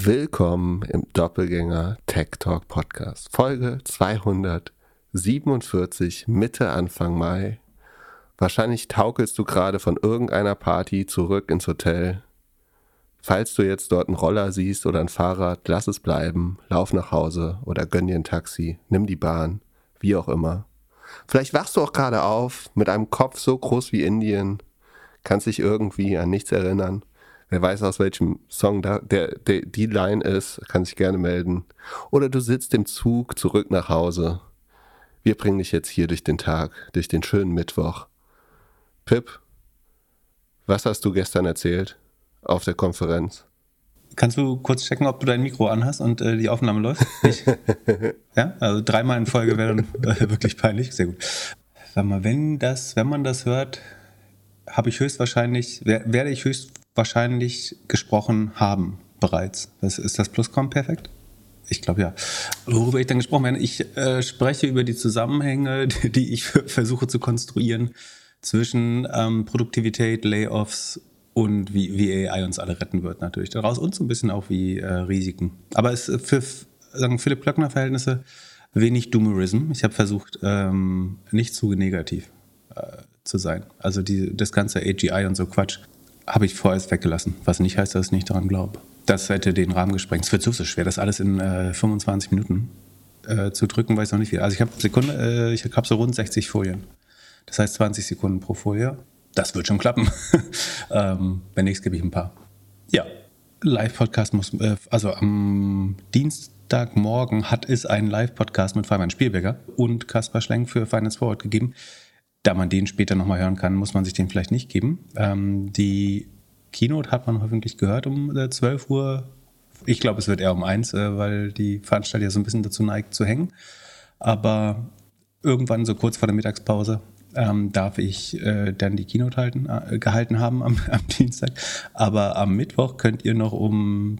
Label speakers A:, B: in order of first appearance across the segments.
A: Willkommen im Doppelgänger Tech Talk Podcast. Folge 247, Mitte, Anfang Mai. Wahrscheinlich taukelst du gerade von irgendeiner Party zurück ins Hotel. Falls du jetzt dort einen Roller siehst oder ein Fahrrad, lass es bleiben, lauf nach Hause oder gönn dir ein Taxi, nimm die Bahn, wie auch immer. Vielleicht wachst du auch gerade auf mit einem Kopf so groß wie Indien, kannst dich irgendwie an nichts erinnern Wer weiß, aus welchem Song da, der, der, die Line ist, kann sich gerne melden. Oder du sitzt im Zug zurück nach Hause. Wir bringen dich jetzt hier durch den Tag, durch den schönen Mittwoch. Pip, was hast du gestern erzählt auf der Konferenz?
B: Kannst du kurz checken, ob du dein Mikro anhast und äh, die Aufnahme läuft? ja, also dreimal in Folge wäre dann äh, wirklich peinlich. Sehr gut. Sag mal, wenn das, wenn man das hört, habe ich höchstwahrscheinlich, werde ich höchst wahrscheinlich gesprochen haben bereits. Das, ist das Plusquamperfekt? Ich glaube ja. Worüber ich dann gesprochen werde, ich äh, spreche über die Zusammenhänge, die ich versuche zu konstruieren zwischen ähm, Produktivität, Layoffs und wie, wie AI uns alle retten wird natürlich daraus und so ein bisschen auch wie äh, Risiken. Aber es für sagen Philipp Klöckner Verhältnisse wenig Doomerism. Ich habe versucht, ähm, nicht zu negativ äh, zu sein. Also die, das ganze AGI und so Quatsch habe ich vorerst weggelassen, was nicht heißt, dass ich nicht daran glaube. Das hätte den Rahmen gesprengt. Es wird so, schwer, das alles in äh, 25 Minuten äh, zu drücken, weiß noch nicht wie. Also ich habe äh, ich so rund 60 Folien. Das heißt 20 Sekunden pro Folie. Das wird schon klappen. ähm, wenn nichts, gebe ich ein paar. Ja, Live-Podcast muss, äh, also am Dienstagmorgen hat es einen Live-Podcast mit Fabian Spielberger und Kaspar Schlenk für Finance Forward gegeben da man den später nochmal hören kann, muss man sich den vielleicht nicht geben. Ähm, die Keynote hat man hoffentlich gehört um äh, 12 Uhr. Ich glaube, es wird eher um 1, äh, weil die Veranstaltung ja so ein bisschen dazu neigt zu hängen. Aber irgendwann so kurz vor der Mittagspause ähm, darf ich äh, dann die Keynote halten, äh, gehalten haben am, am, Dienstag. Aber am Mittwoch könnt ihr noch um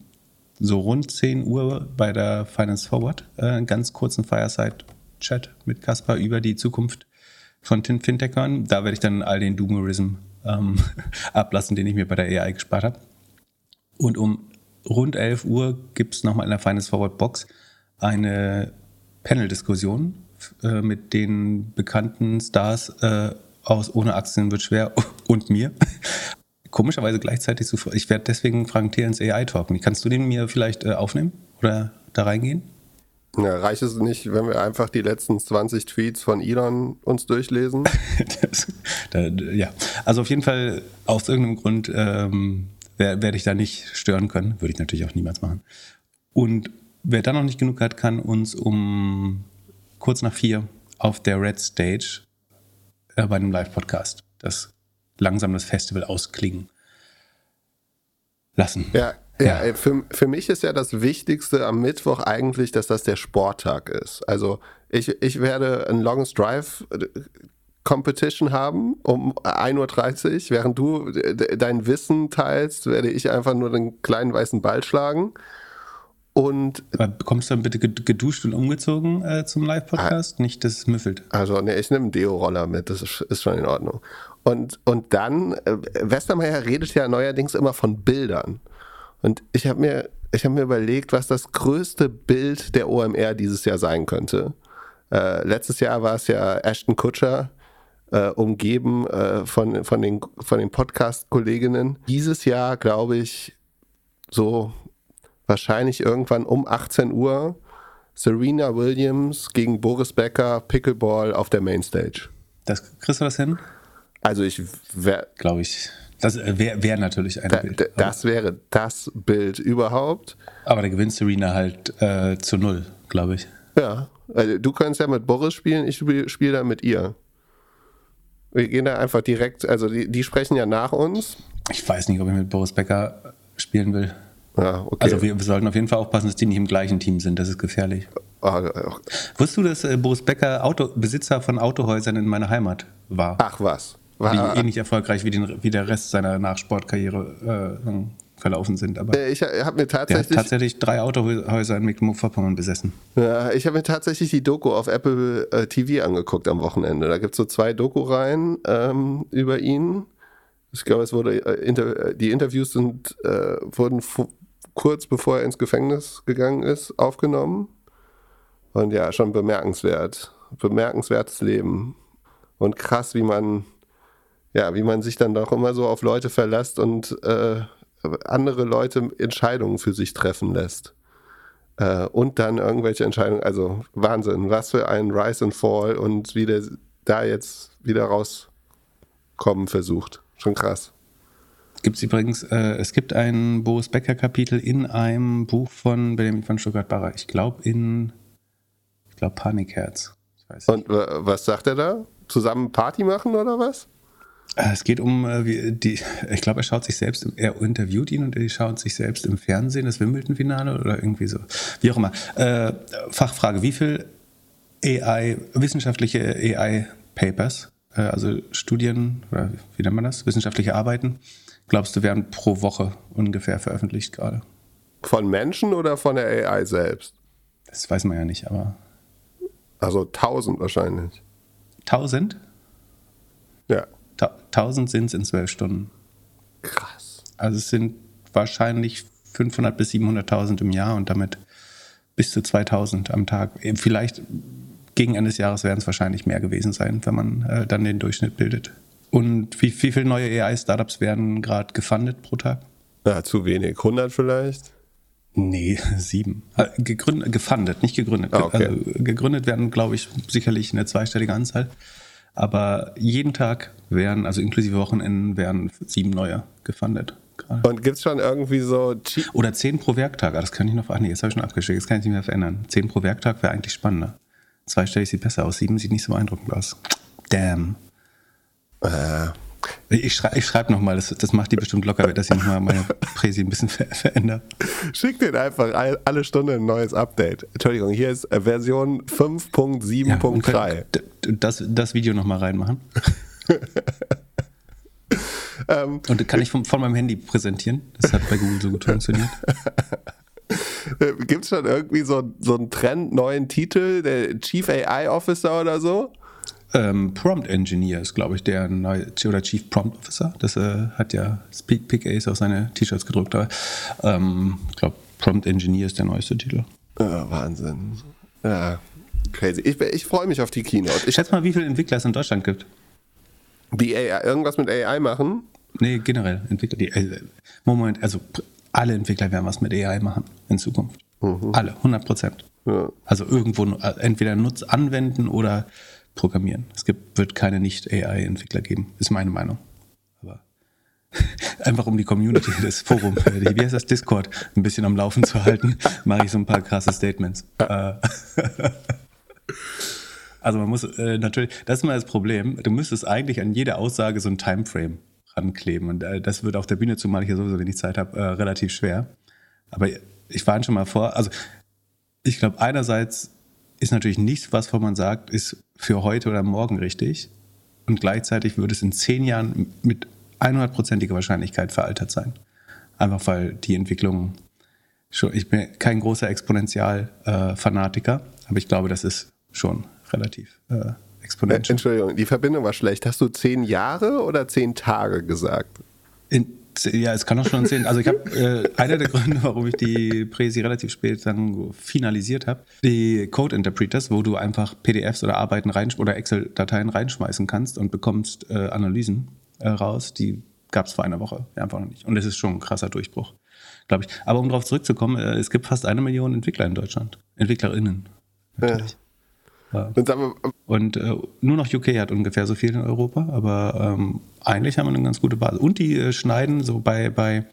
B: so rund 10 Uhr bei der Finance Forward äh, einen ganz kurzen Fireside-Chat mit Caspar über die Zukunft von den Fintechern. Da werde ich dann all den Doomerism ähm, ablassen, den ich mir bei der AI gespart habe. Und um rund 11 Uhr gibt es nochmal in der Finance Forward Box eine Panel-Diskussion äh, mit den bekannten Stars äh, aus Ohne Aktien wird schwer und mir. Komischerweise gleichzeitig so. Ich werde deswegen Frank Thiel ins AI talken. Kannst du den mir vielleicht äh, aufnehmen oder da reingehen?
A: Ja, reicht es nicht, wenn wir einfach die letzten 20 Tweets von Elon uns durchlesen?
B: das, da, ja, also auf jeden Fall aus irgendeinem Grund ähm, werde ich da nicht stören können. Würde ich natürlich auch niemals machen. Und wer da noch nicht genug hat, kann uns um kurz nach vier auf der Red Stage äh, bei einem Live-Podcast das langsam das Festival ausklingen lassen.
A: Ja, ja, ja, für, für mich ist ja das Wichtigste am Mittwoch eigentlich, dass das der Sporttag ist. Also ich, ich werde ein Longest Drive äh, Competition haben um 1.30 Uhr. Während du dein Wissen teilst, werde ich einfach nur den kleinen weißen Ball schlagen. Und
B: Kommst du dann bitte geduscht und umgezogen äh, zum Live-Podcast? Ah, Nicht, dass es müffelt.
A: Also, ne, ich nehme einen Deo-Roller mit, das ist, ist, schon in Ordnung. Und, und dann, äh, Westermeier redet ja neuerdings immer von Bildern. Und ich habe mir, ich hab mir überlegt, was das größte Bild der OMR dieses Jahr sein könnte. Äh, letztes Jahr war es ja Ashton Kutscher, äh, umgeben äh, von, von den, von den Podcast-Kolleginnen. Dieses Jahr, glaube ich, so wahrscheinlich irgendwann um 18 Uhr Serena Williams gegen Boris Becker Pickleball auf der Mainstage.
B: Das kriegst du das hin?
A: Also ich
B: glaube ich, das wäre wär natürlich ein
A: da,
B: Bild.
A: Das wäre das Bild überhaupt.
B: Aber der gewinnt Serena halt äh, zu null, glaube ich.
A: Ja, also du kannst ja mit Boris spielen, ich spiele spiel dann mit ihr. Wir gehen da einfach direkt, also die, die sprechen ja nach uns.
B: Ich weiß nicht, ob ich mit Boris Becker spielen will.
A: Ja, okay.
B: Also wir, wir, sollten auf jeden Fall aufpassen, dass die nicht im gleichen Team sind. Das ist gefährlich. Oh, oh. Wusstest du, dass äh, Boris Becker Auto, Besitzer von Autohäusern in meiner Heimat war?
A: Ach was.
B: War, die ähnlich erfolgreich wie, den, wie der Rest seiner Nachsportkarriere äh, verlaufen sind. Aber
A: äh, ich habe mir tatsächlich,
B: tatsächlich drei Autohäuser in Mecklenburg-Vorpommern besessen.
A: Ja, ich habe mir tatsächlich die Doku auf Apple äh, TV angeguckt am Wochenende. Da gibt es so zwei Doku-Reihen ähm, über ihn. Ich glaube, es wurde äh, inter, die Interviews sind, äh, wurden kurz bevor er ins Gefängnis gegangen ist, aufgenommen. Und ja, schon bemerkenswert. Bemerkenswertes Leben. Und krass, wie man, ja, wie man sich dann doch immer so auf Leute verlässt und äh, andere Leute Entscheidungen für sich treffen lässt. Äh, und dann irgendwelche Entscheidungen, also Wahnsinn, was für ein Rise and Fall und wie der da jetzt wieder rauskommen versucht. Schon krass.
B: Gibt es übrigens, äh, es gibt ein Boris Becker-Kapitel in einem Buch von Benjamin von Stuttgart-Barre. Ich glaube in, ich glaube Panikherz.
A: Und was sagt er da? Zusammen Party machen oder was?
B: Äh, es geht um äh, die, ich glaube, er schaut sich selbst, er interviewt ihn und er schaut sich selbst im Fernsehen das Wimbledon-Finale oder irgendwie so. Wie auch immer. Äh, Fachfrage: Wie viel AI, wissenschaftliche AI-Papers, äh, also Studien, oder wie nennt man das? Wissenschaftliche Arbeiten, glaubst du, werden pro Woche ungefähr veröffentlicht gerade?
A: Von Menschen oder von der AI selbst?
B: Das weiß man ja nicht, aber.
A: Also 1000 wahrscheinlich.
B: 1000?
A: Ja.
B: 1000 sind es in zwölf Stunden.
A: Krass.
B: Also es sind wahrscheinlich 500 bis 700.000 im Jahr und damit bis zu 2000 am Tag. Vielleicht gegen Ende des Jahres werden es wahrscheinlich mehr gewesen sein, wenn man äh, dann den Durchschnitt bildet. Und wie, wie viele neue AI-Startups werden gerade gefundet pro Tag?
A: Ja, zu wenig. 100 vielleicht?
B: Nee, sieben. Äh, gegründet, gefundet, nicht gegründet. Ah, okay. also, gegründet werden, glaube ich, sicherlich eine zweistellige Anzahl. Aber jeden Tag werden, also inklusive Wochenenden, werden sieben neue gefundet.
A: Gerade. Und gibt es schon irgendwie so.
B: Oder zehn pro Werktag. Ah, das kann ich noch. Ach nee, jetzt habe ich schon abgeschickt. Das kann ich nicht mehr verändern. Zehn pro Werktag wäre eigentlich spannender. Zweistellig sieht besser aus. Sieben sieht nicht so beeindruckend aus. Damn. Äh, ich, schrei ich schreibe nochmal, das, das macht die bestimmt locker, dass ich nochmal meine Präsi ein bisschen ver verändere.
A: Schick den einfach alle Stunde ein neues Update. Entschuldigung, hier ist äh, Version 5.7.3. Ja,
B: das, das Video nochmal reinmachen. ähm, und kann ich von, von meinem Handy präsentieren? Das hat bei Google so gut funktioniert.
A: Gibt es schon irgendwie so, so einen Trend, neuen Titel, der Chief AI Officer oder so?
B: Ähm, Prompt Engineer ist, glaube ich, der neue, oder Chief Prompt Officer. Das äh, hat ja Speak Pick Ace auf seine T-Shirts gedruckt. Aber ähm, ich glaube, Prompt Engineer ist der neueste Titel.
A: Ja, Wahnsinn. Ja, crazy. Ich, ich freue mich auf die Keynote.
B: Ich schätze mal, wie viele Entwickler es in Deutschland gibt.
A: Die AI, irgendwas mit AI machen?
B: Nee, generell Entwickler. Die, äh, Moment, also alle Entwickler werden was mit AI machen in Zukunft. Mhm. Alle, 100 Prozent. Ja. Also irgendwo äh, entweder Nutz anwenden oder programmieren. Es gibt, wird keine Nicht-AI-Entwickler geben, ist meine Meinung. Aber einfach um die Community, das Forum, wie heißt das, Discord, ein bisschen am Laufen zu halten, mache ich so ein paar krasse Statements. Äh, also man muss äh, natürlich, das ist mal das Problem, du müsstest eigentlich an jede Aussage so ein Timeframe rankleben und äh, das wird auf der Bühne, zumal ich ja sowieso wenig Zeit habe, äh, relativ schwer. Aber ich warne schon mal vor, also ich glaube einerseits ist natürlich nichts, was man sagt, ist für heute oder morgen richtig. Und gleichzeitig würde es in zehn Jahren mit 100%iger Wahrscheinlichkeit veraltert sein. Einfach weil die Entwicklung schon, ich bin kein großer Exponential-Fanatiker, äh, aber ich glaube, das ist schon relativ äh, exponentiell.
A: Entschuldigung, die Verbindung war schlecht. Hast du zehn Jahre oder zehn Tage gesagt?
B: In, ja, es kann auch schon sehen. Also ich habe äh, einer der Gründe, warum ich die Präsi relativ spät dann finalisiert habe, die Code Interpreters, wo du einfach PDFs oder Arbeiten rein oder Excel-Dateien reinschmeißen kannst und bekommst äh, Analysen äh, raus. Die gab es vor einer Woche einfach noch nicht. Und das ist schon ein krasser Durchbruch, glaube ich. Aber um darauf zurückzukommen, äh, es gibt fast eine Million Entwickler in Deutschland, Entwicklerinnen. Natürlich. Ja. Ja. Und äh, nur noch UK hat ungefähr so viel in Europa, aber ähm, eigentlich haben wir eine ganz gute Basis. Und die äh, schneiden so bei, bei,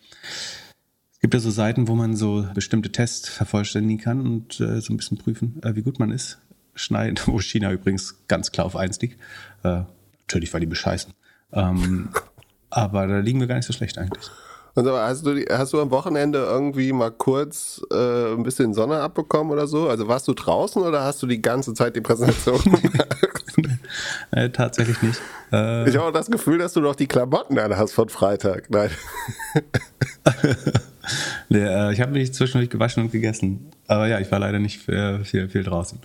B: es gibt ja so Seiten, wo man so bestimmte Tests vervollständigen kann und äh, so ein bisschen prüfen, äh, wie gut man ist. Schneiden, wo China übrigens ganz klar auf eins liegt. Äh, natürlich, weil die bescheißen. Ähm, aber da liegen wir gar nicht so schlecht eigentlich.
A: Und aber hast du, hast du am Wochenende irgendwie mal kurz äh, ein bisschen Sonne abbekommen oder so? Also warst du draußen oder hast du die ganze Zeit die Präsentation gemacht?
B: äh, tatsächlich nicht.
A: Äh, ich habe auch das Gefühl, dass du noch die Klamotten an hast von Freitag. Nein.
B: nee, äh, ich habe mich zwischendurch gewaschen und gegessen. Aber ja, ich war leider nicht viel, viel, viel draußen.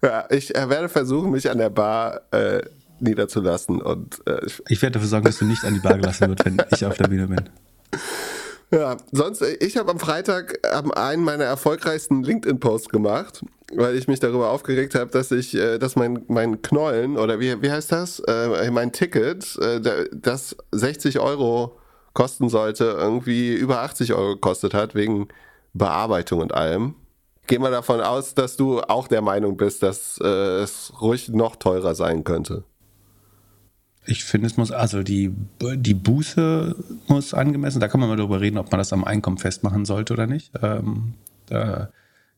A: Ja, ich äh, werde versuchen, mich an der Bar äh, niederzulassen. Und,
B: äh, ich, ich, werde dafür sorgen, dass du nicht an die Bar gelassen wird, wenn ich auf der Bühne bin.
A: Ja, sonst, ich habe am Freitag einen meiner erfolgreichsten LinkedIn-Posts gemacht, weil ich mich darüber aufgeregt habe, dass ich, äh, dass mein, mein Knollen oder wie, wie heißt das? Äh, mein Ticket, äh, das 60 Euro kosten sollte, irgendwie über 80 Euro gekostet hat, wegen Bearbeitung und allem. Gehen wir davon aus, dass du auch der Meinung bist, dass es ruhig noch teurer sein könnte.
B: Ich finde, es muss, also die, die Buße muss angemessen, da kann man mal darüber reden, ob man das am Einkommen festmachen sollte oder nicht. Ähm, da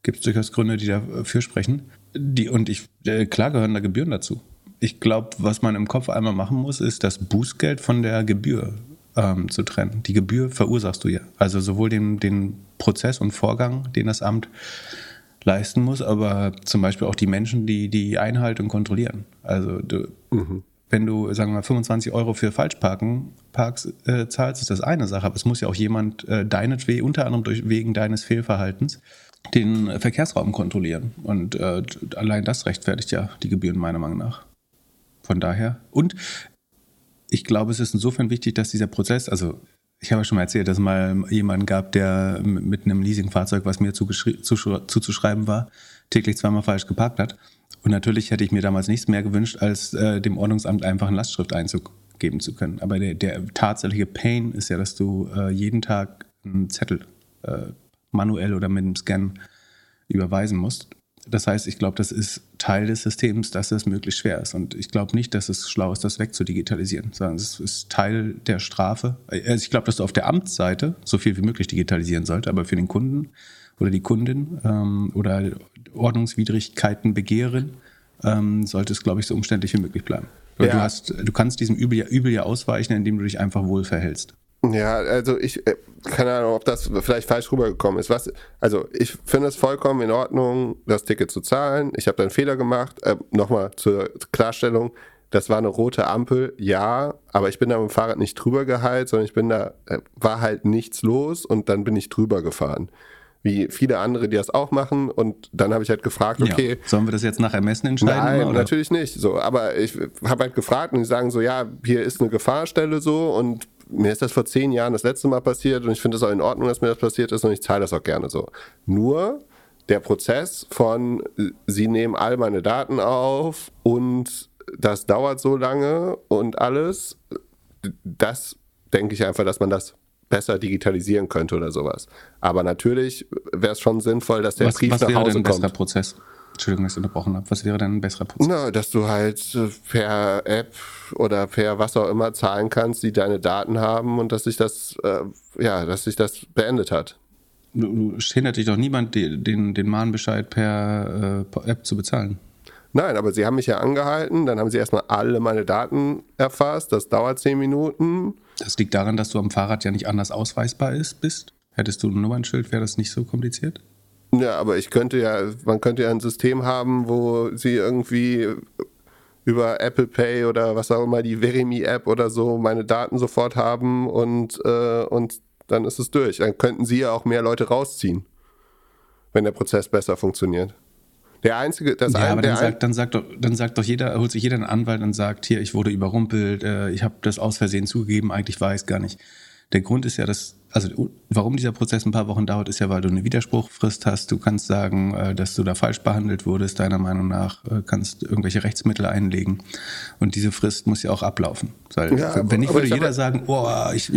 B: gibt es durchaus Gründe, die dafür sprechen. Die, und ich, äh, klar gehören da Gebühren dazu. Ich glaube, was man im Kopf einmal machen muss, ist das Bußgeld von der Gebühr ähm, zu trennen. Die Gebühr verursachst du ja. Also sowohl den, den Prozess und Vorgang, den das Amt leisten muss, aber zum Beispiel auch die Menschen, die die Einhaltung kontrollieren. Also du, mhm wenn du, sagen wir mal, 25 Euro für Falschparken Parks äh, zahlst, ist das eine Sache. Aber es muss ja auch jemand äh, deinetwegen, unter anderem durch, wegen deines Fehlverhaltens, den Verkehrsraum kontrollieren. Und äh, allein das rechtfertigt ja die Gebühren meiner Meinung nach. Von daher. Und ich glaube, es ist insofern wichtig, dass dieser Prozess, also ich habe ja schon mal erzählt, dass es mal jemanden gab, der mit einem Leasingfahrzeug, was mir zuzuschreiben war, täglich zweimal falsch geparkt hat. Und natürlich hätte ich mir damals nichts mehr gewünscht, als äh, dem Ordnungsamt einfach einen Lastschrifteinzug geben zu können. Aber der, der tatsächliche Pain ist ja, dass du äh, jeden Tag einen Zettel äh, manuell oder mit einem Scan überweisen musst. Das heißt, ich glaube, das ist Teil des Systems, dass das möglichst schwer ist. Und ich glaube nicht, dass es schlau ist, das wegzudigitalisieren, sondern es ist Teil der Strafe. Also ich glaube, dass du auf der Amtsseite so viel wie möglich digitalisieren solltest, aber für den Kunden oder die Kundin ähm, oder Ordnungswidrigkeiten begehren, ähm, sollte es, glaube ich, so umständlich wie möglich bleiben. Ja. Du, hast, du kannst diesem Übel ja, Übel ja ausweichen, indem du dich einfach wohl verhältst.
A: Ja, also ich, äh, keine Ahnung, ob das vielleicht falsch rübergekommen ist. Was, also ich finde es vollkommen in Ordnung, das Ticket zu zahlen. Ich habe da einen Fehler gemacht. Äh, Nochmal zur Klarstellung, das war eine rote Ampel, ja, aber ich bin da mit dem Fahrrad nicht drüber geheilt, sondern ich bin da, äh, war halt nichts los und dann bin ich drüber gefahren wie viele andere, die das auch machen. Und dann habe ich halt gefragt, okay. Ja.
B: Sollen wir das jetzt nach Ermessen entscheiden?
A: Nein, oder? natürlich nicht. So, aber ich habe halt gefragt und die sagen so, ja, hier ist eine Gefahrstelle so und mir ist das vor zehn Jahren das letzte Mal passiert und ich finde es auch in Ordnung, dass mir das passiert ist und ich zahle das auch gerne so. Nur der Prozess von, sie nehmen all meine Daten auf und das dauert so lange und alles, das denke ich einfach, dass man das besser digitalisieren könnte oder sowas. Aber natürlich wäre es schon sinnvoll, dass der
B: was,
A: Brief
B: was
A: nach
B: wäre
A: Hause
B: denn ein
A: kommt.
B: besserer Prozess? Entschuldigung, dass ich unterbrochen habe. Was wäre denn ein besserer Prozess?
A: Na, dass du halt äh, per App oder per was auch immer zahlen kannst, die deine Daten haben und dass sich das, äh, ja, dass sich das beendet hat.
B: Du, du hindert dich doch niemand, den, den, den Mahnbescheid per, äh, per App zu bezahlen.
A: Nein, aber sie haben mich ja angehalten, dann haben sie erstmal alle meine Daten erfasst, das dauert zehn Minuten.
B: Das liegt daran, dass du am Fahrrad ja nicht anders ausweisbar ist, bist. Hättest du ein Nummernschild, wäre das nicht so kompliziert?
A: Ja, aber ich könnte ja, man könnte ja ein System haben, wo sie irgendwie über Apple Pay oder was auch immer, die Verimi-App oder so, meine Daten sofort haben und, äh, und dann ist es durch. Dann könnten sie ja auch mehr Leute rausziehen, wenn der Prozess besser funktioniert. Der einzige, das
B: ja,
A: ein,
B: aber dann sagt, dann sagt doch, dann sagt doch jeder, holt sich jeder einen Anwalt und sagt, hier, ich wurde überrumpelt, äh, ich habe das aus Versehen zugegeben, eigentlich war ich es gar nicht. Der Grund ist ja, dass also warum dieser Prozess ein paar Wochen dauert, ist ja, weil du eine Widerspruchfrist hast. Du kannst sagen, äh, dass du da falsch behandelt wurdest, deiner Meinung nach, äh, kannst irgendwelche Rechtsmittel einlegen. Und diese Frist muss ja auch ablaufen. Weil, ja, wenn nicht, würde jeder sagen, oh, ich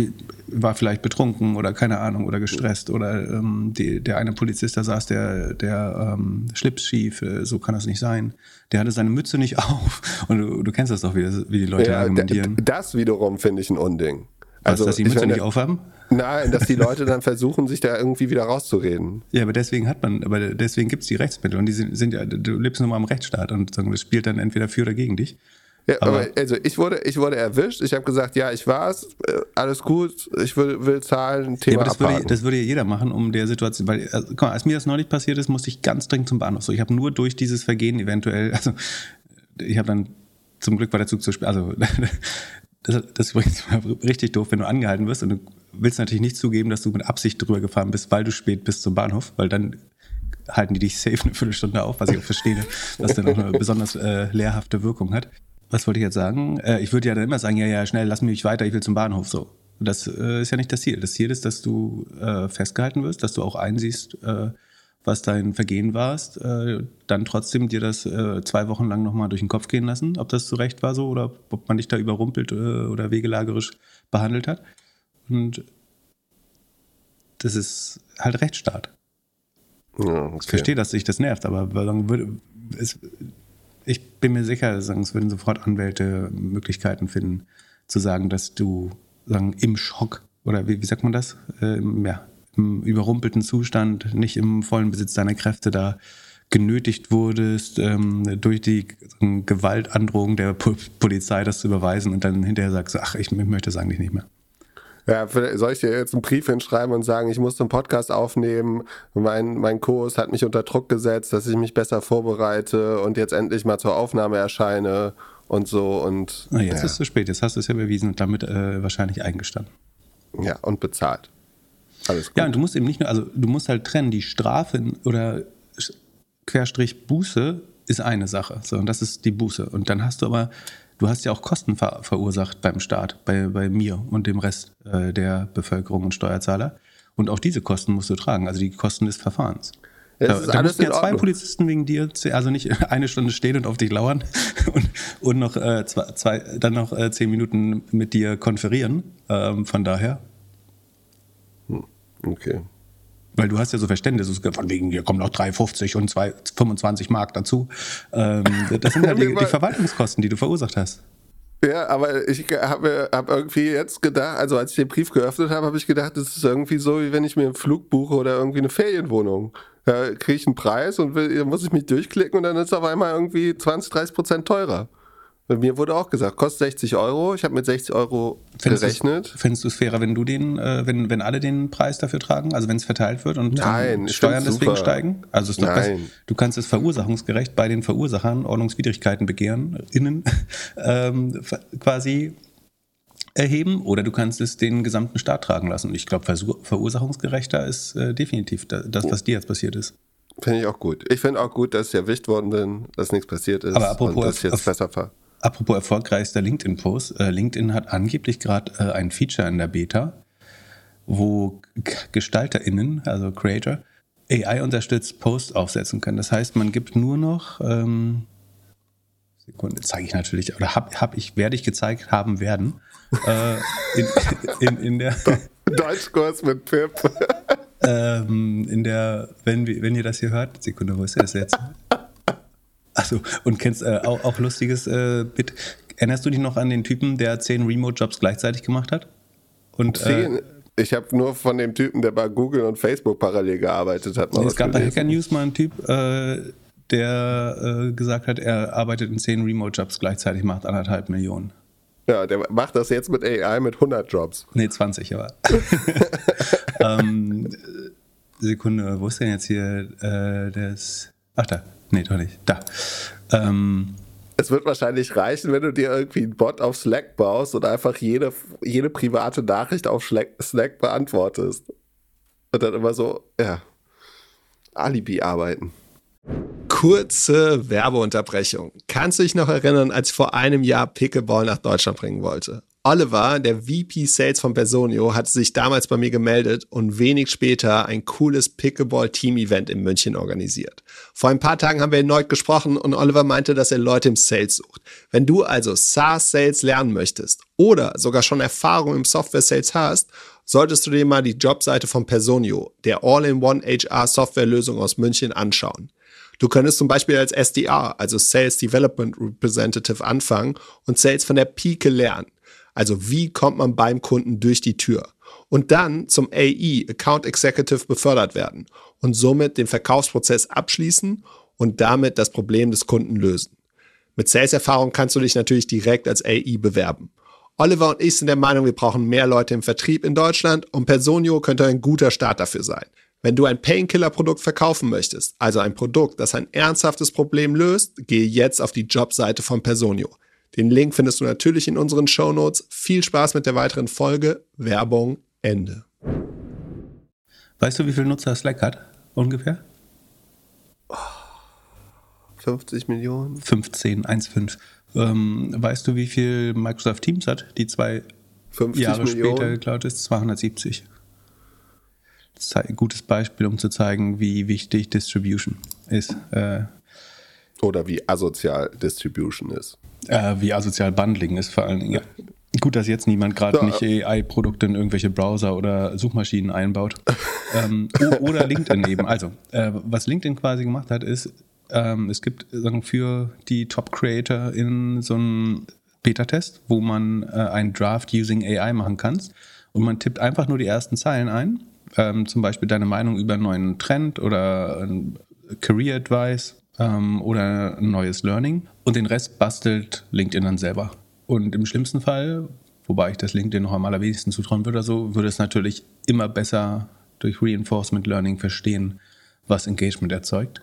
B: war vielleicht betrunken oder keine Ahnung oder gestresst oder ähm, die, der eine Polizist, da saß der, der ähm, Schlips schief, äh, so kann das nicht sein. Der hatte seine Mütze nicht auf. Und du, du kennst das doch, wie, wie die Leute ja, argumentieren.
A: Das wiederum finde ich ein Unding.
B: Also, dass die Mütze meine, nicht aufhaben?
A: Nein, dass die Leute dann versuchen, sich da irgendwie wieder rauszureden.
B: Ja, aber deswegen hat man, aber deswegen gibt es die Rechtsmittel und die sind, sind ja, du lebst nur mal im Rechtsstaat und das spielt dann entweder für oder gegen dich.
A: Ja, aber, aber also ich wurde, ich wurde erwischt, ich habe gesagt, ja, ich war's, äh, alles gut, ich will, will zahlen, Thema ja, aber
B: das würde, das würde ja jeder machen, um der Situation, weil, also, guck mal, als mir das neulich passiert ist, musste ich ganz dringend zum Bahnhof. So, ich habe nur durch dieses Vergehen eventuell, also ich habe dann zum Glück war der Zug zu spät, also das, das ist übrigens richtig doof, wenn du angehalten wirst und du willst natürlich nicht zugeben, dass du mit Absicht drüber gefahren bist, weil du spät bist zum Bahnhof, weil dann halten die dich safe eine Viertelstunde auf, was ich auch verstehe, was dann auch eine besonders äh, lehrhafte Wirkung hat. Was wollte ich jetzt sagen? Äh, ich würde ja dann immer sagen, ja, ja, schnell, lass mich weiter, ich will zum Bahnhof so. Das äh, ist ja nicht das Ziel. Das Ziel ist, dass du äh, festgehalten wirst, dass du auch einsiehst, äh, was dein Vergehen warst, äh, dann trotzdem dir das äh, zwei Wochen lang nochmal durch den Kopf gehen lassen, ob das zu Recht war so oder ob man dich da überrumpelt äh, oder wegelagerisch behandelt hat. Und das ist halt Rechtsstaat.
A: Ja, okay.
B: Ich verstehe, dass sich das nervt, aber es, ich bin mir sicher, es würden sofort Anwälte Möglichkeiten finden, zu sagen, dass du sagen, im Schock oder wie, wie sagt man das? Äh, ja, im überrumpelten Zustand, nicht im vollen Besitz deiner Kräfte da genötigt wurdest, ähm, durch die Gewaltandrohung der po Polizei das zu überweisen und dann hinterher sagst, ach, ich, ich möchte es eigentlich nicht mehr.
A: Ja, soll ich dir jetzt einen Brief hinschreiben und sagen, ich musste einen Podcast aufnehmen, mein, mein Kurs hat mich unter Druck gesetzt, dass ich mich besser vorbereite und jetzt endlich mal zur Aufnahme erscheine und so und.
B: Na, jetzt ja. ist es zu spät, jetzt hast du es ja bewiesen und damit äh, wahrscheinlich eingestanden.
A: Ja, und bezahlt.
B: Alles gut. Ja, und du musst eben nicht nur, also du musst halt trennen, die Strafe oder Querstrich Buße ist eine Sache. So, und das ist die Buße. Und dann hast du aber du hast ja auch Kosten ver verursacht beim Staat, bei, bei mir und dem Rest äh, der Bevölkerung und Steuerzahler. Und auch diese Kosten musst du tragen, also die Kosten des Verfahrens. Ja, da, da mussten ja zwei Polizisten wegen dir, also nicht eine Stunde stehen und auf dich lauern und, und noch äh, zwei, zwei, dann noch äh, zehn Minuten mit dir konferieren. Ähm, von daher.
A: Okay.
B: Weil du hast ja so Verständnis, von wegen, hier kommen noch 3,50 und 2, 25 Mark dazu. Ähm, das sind ja die, die Verwaltungskosten, die du verursacht hast.
A: Ja, aber ich habe hab irgendwie jetzt gedacht, also als ich den Brief geöffnet habe, habe ich gedacht, das ist irgendwie so, wie wenn ich mir einen Flug buche oder irgendwie eine Ferienwohnung. Da kriege ich einen Preis und will, muss ich mich durchklicken und dann ist es auf einmal irgendwie 20, 30 Prozent teurer. Bei mir wurde auch gesagt, kostet 60 Euro. Ich habe mit 60 Euro findest gerechnet.
B: Findest du es fairer, wenn du den, äh, wenn, wenn alle den Preis dafür tragen? Also wenn es verteilt wird und
A: Nein,
B: Steuern deswegen super. steigen? Also ist doch Nein. Was, du kannst es verursachungsgerecht bei den Verursachern Ordnungswidrigkeiten begehren, innen ähm, quasi erheben oder du kannst es den gesamten Staat tragen lassen. Ich glaube, verursachungsgerechter ist äh, definitiv das, was dir jetzt passiert ist.
A: Finde ich auch gut. Ich finde auch gut, dass ich erwischt worden bin, dass nichts passiert ist
B: Aber apropos
A: und dass ich jetzt besser fahre.
B: Apropos erfolgreichster LinkedIn-Post. Äh, LinkedIn hat angeblich gerade äh, ein Feature in der Beta, wo GestalterInnen, also Creator, AI unterstützt Posts aufsetzen können. Das heißt, man gibt nur noch, ähm, Sekunde, zeige ich natürlich, oder hab, hab ich, werde ich gezeigt haben werden, äh, in, in, in der
A: Deutschkurs mit Pip.
B: ähm, in der, wenn, wenn ihr das hier hört, Sekunde, wo ist das jetzt? Achso, und kennst äh, auch, auch lustiges äh, Bit. Erinnerst du dich noch an den Typen, der zehn Remote-Jobs gleichzeitig gemacht hat?
A: Und, äh, zehn? Äh, ich habe nur von dem Typen, der bei Google und Facebook parallel gearbeitet hat.
B: es gab bei Hacker News mal einen Typ, äh, der äh, gesagt hat, er arbeitet in zehn Remote-Jobs gleichzeitig, macht anderthalb Millionen.
A: Ja, der macht das jetzt mit AI mit 100 Jobs.
B: Nee, 20 aber. ähm, Sekunde, wo ist denn jetzt hier äh, das? Ach da. Nee, doch nicht. Da. Ähm,
A: es wird wahrscheinlich reichen, wenn du dir irgendwie einen Bot auf Slack baust und einfach jede, jede private Nachricht auf Slack beantwortest. Und dann immer so, ja, Alibi arbeiten. Kurze Werbeunterbrechung. Kannst du dich noch erinnern, als ich vor einem Jahr Pickleball nach Deutschland bringen wollte? Oliver, der VP Sales von Personio, hatte sich damals bei mir gemeldet und wenig später ein cooles Pickleball-Team-Event in München organisiert. Vor ein paar Tagen haben wir erneut gesprochen und Oliver meinte, dass er Leute im Sales sucht. Wenn du also SaaS-Sales lernen möchtest oder sogar schon Erfahrung im Software-Sales hast, solltest du dir mal die Jobseite von Personio, der All-in-One HR-Software-Lösung aus München, anschauen. Du könntest zum Beispiel als SDR, also Sales Development Representative, anfangen und Sales von der Pike lernen. Also wie kommt man beim Kunden durch die Tür? Und dann zum AE, Account Executive, befördert werden und somit den Verkaufsprozess abschließen und damit das Problem des Kunden lösen. Mit Sales-Erfahrung kannst du dich natürlich direkt als AE bewerben. Oliver und ich sind der Meinung, wir brauchen mehr Leute im Vertrieb in Deutschland und Personio könnte ein guter Start dafür sein. Wenn du ein Painkiller-Produkt verkaufen möchtest, also ein Produkt, das ein ernsthaftes Problem löst, gehe jetzt auf die Jobseite von Personio. Den Link findest du natürlich in unseren Show Notes. Viel Spaß mit der weiteren Folge. Werbung Ende.
B: Weißt du, wie viele Nutzer Slack hat? Ungefähr?
A: 50 Millionen?
B: 15, 1,5. Ähm, weißt du, wie viel Microsoft Teams hat? Die zwei 50 Jahre Millionen. später geklaut ist, 270. Das ist ein gutes Beispiel, um zu zeigen, wie wichtig Distribution ist. Äh,
A: Oder wie asozial Distribution ist.
B: Äh, wie asozial Bundling ist vor allen Dingen. Ja. Gut, dass jetzt niemand gerade ja. nicht AI-Produkte in irgendwelche Browser oder Suchmaschinen einbaut. ähm, oder LinkedIn eben. Also, äh, was LinkedIn quasi gemacht hat, ist, ähm, es gibt sagen, für die Top-Creator in so einem Beta-Test, wo man äh, einen Draft using AI machen kann. Und man tippt einfach nur die ersten Zeilen ein. Ähm, zum Beispiel deine Meinung über einen neuen Trend oder ein Career Advice ähm, oder ein neues Learning. Und den Rest bastelt LinkedIn dann selber. Und im schlimmsten Fall, wobei ich das LinkedIn noch am allerwenigsten zutrauen würde, so, würde es natürlich immer besser durch Reinforcement Learning verstehen, was Engagement erzeugt.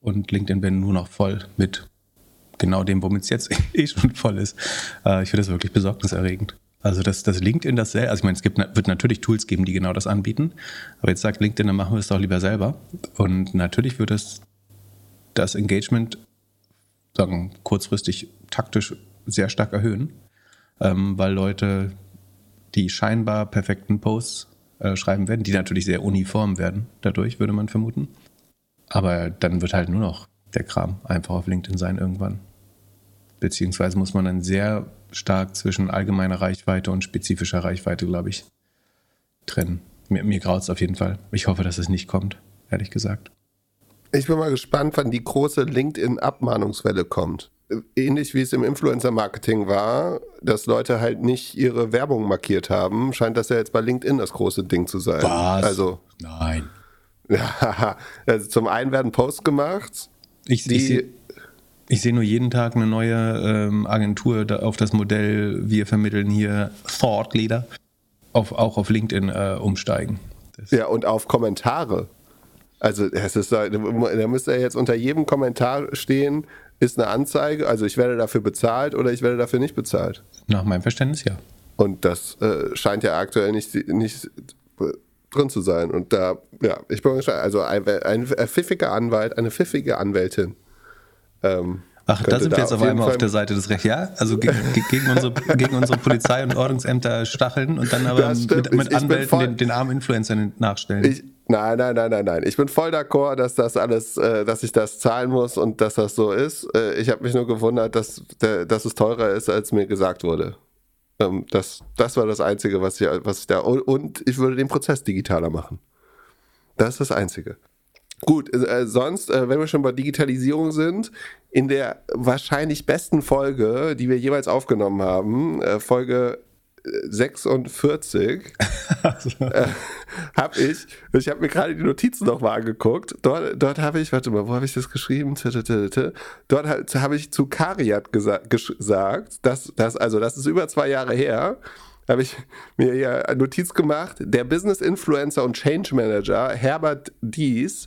B: Und LinkedIn wäre nur noch voll mit genau dem, womit es jetzt eh schon voll ist. Äh, ich finde das wirklich besorgniserregend. Also das, das LinkedIn das selber, also ich meine, es gibt, wird natürlich Tools geben, die genau das anbieten, aber jetzt sagt LinkedIn, dann machen wir es doch lieber selber. Und natürlich wird es das Engagement, sagen, kurzfristig taktisch sehr stark erhöhen, ähm, weil Leute die scheinbar perfekten Posts äh, schreiben werden, die natürlich sehr uniform werden, dadurch würde man vermuten. Aber dann wird halt nur noch der Kram einfach auf LinkedIn sein irgendwann. Beziehungsweise muss man dann sehr stark zwischen allgemeiner Reichweite und spezifischer Reichweite, glaube ich, trennen. Mir, mir graut es auf jeden Fall. Ich hoffe, dass es nicht kommt, ehrlich gesagt.
A: Ich bin mal gespannt, wann die große LinkedIn-Abmahnungswelle kommt. Ähnlich wie es im Influencer-Marketing war, dass Leute halt nicht ihre Werbung markiert haben, scheint das ja jetzt bei LinkedIn das große Ding zu sein.
B: Was?
A: Also,
B: Nein.
A: Also zum einen werden Posts gemacht.
B: Ich, die, ich sehe ich sehe nur jeden Tag eine neue ähm, Agentur da auf das Modell, wir vermitteln hier Thought Leader, auf, auch auf LinkedIn äh, umsteigen.
A: Das ja, und auf Kommentare. Also es ist, da müsste ja jetzt unter jedem Kommentar stehen, ist eine Anzeige, also ich werde dafür bezahlt oder ich werde dafür nicht bezahlt.
B: Nach meinem Verständnis ja.
A: Und das äh, scheint ja aktuell nicht, nicht drin zu sein. Und da, ja, ich bin gespannt. Also ein, ein, pfiffiger Anwalt, eine pfiffige Anwältin
B: ähm, Ach, da sind wir jetzt auf, auf einmal Fall auf der Seite des Rechts, ja? Also gegen, gegen, unsere, gegen unsere Polizei und Ordnungsämter stacheln und dann aber mit, mit Anwälten voll, den, den, armen Influencern nachstellen.
A: Ich, nein, nein, nein, nein, nein. Ich bin voll d'accord, dass das alles, äh, dass ich das zahlen muss und dass das so ist. Äh, ich habe mich nur gewundert, dass, dass es teurer ist, als mir gesagt wurde. Ähm, das, das war das Einzige, was ich, was ich da. Und ich würde den Prozess digitaler machen. Das ist das Einzige. Gut, äh, sonst, äh, wenn wir schon bei Digitalisierung sind, in der wahrscheinlich besten Folge, die wir jeweils aufgenommen haben, äh, Folge 46, äh, habe ich, ich habe mir gerade die Notizen nochmal angeguckt, dort, dort habe ich, warte mal, wo habe ich das geschrieben? Dort habe ich zu Kariat gesa gesagt, dass, dass, also das ist über zwei Jahre her, habe ich mir hier eine Notiz gemacht. Der Business Influencer und Change Manager Herbert Dies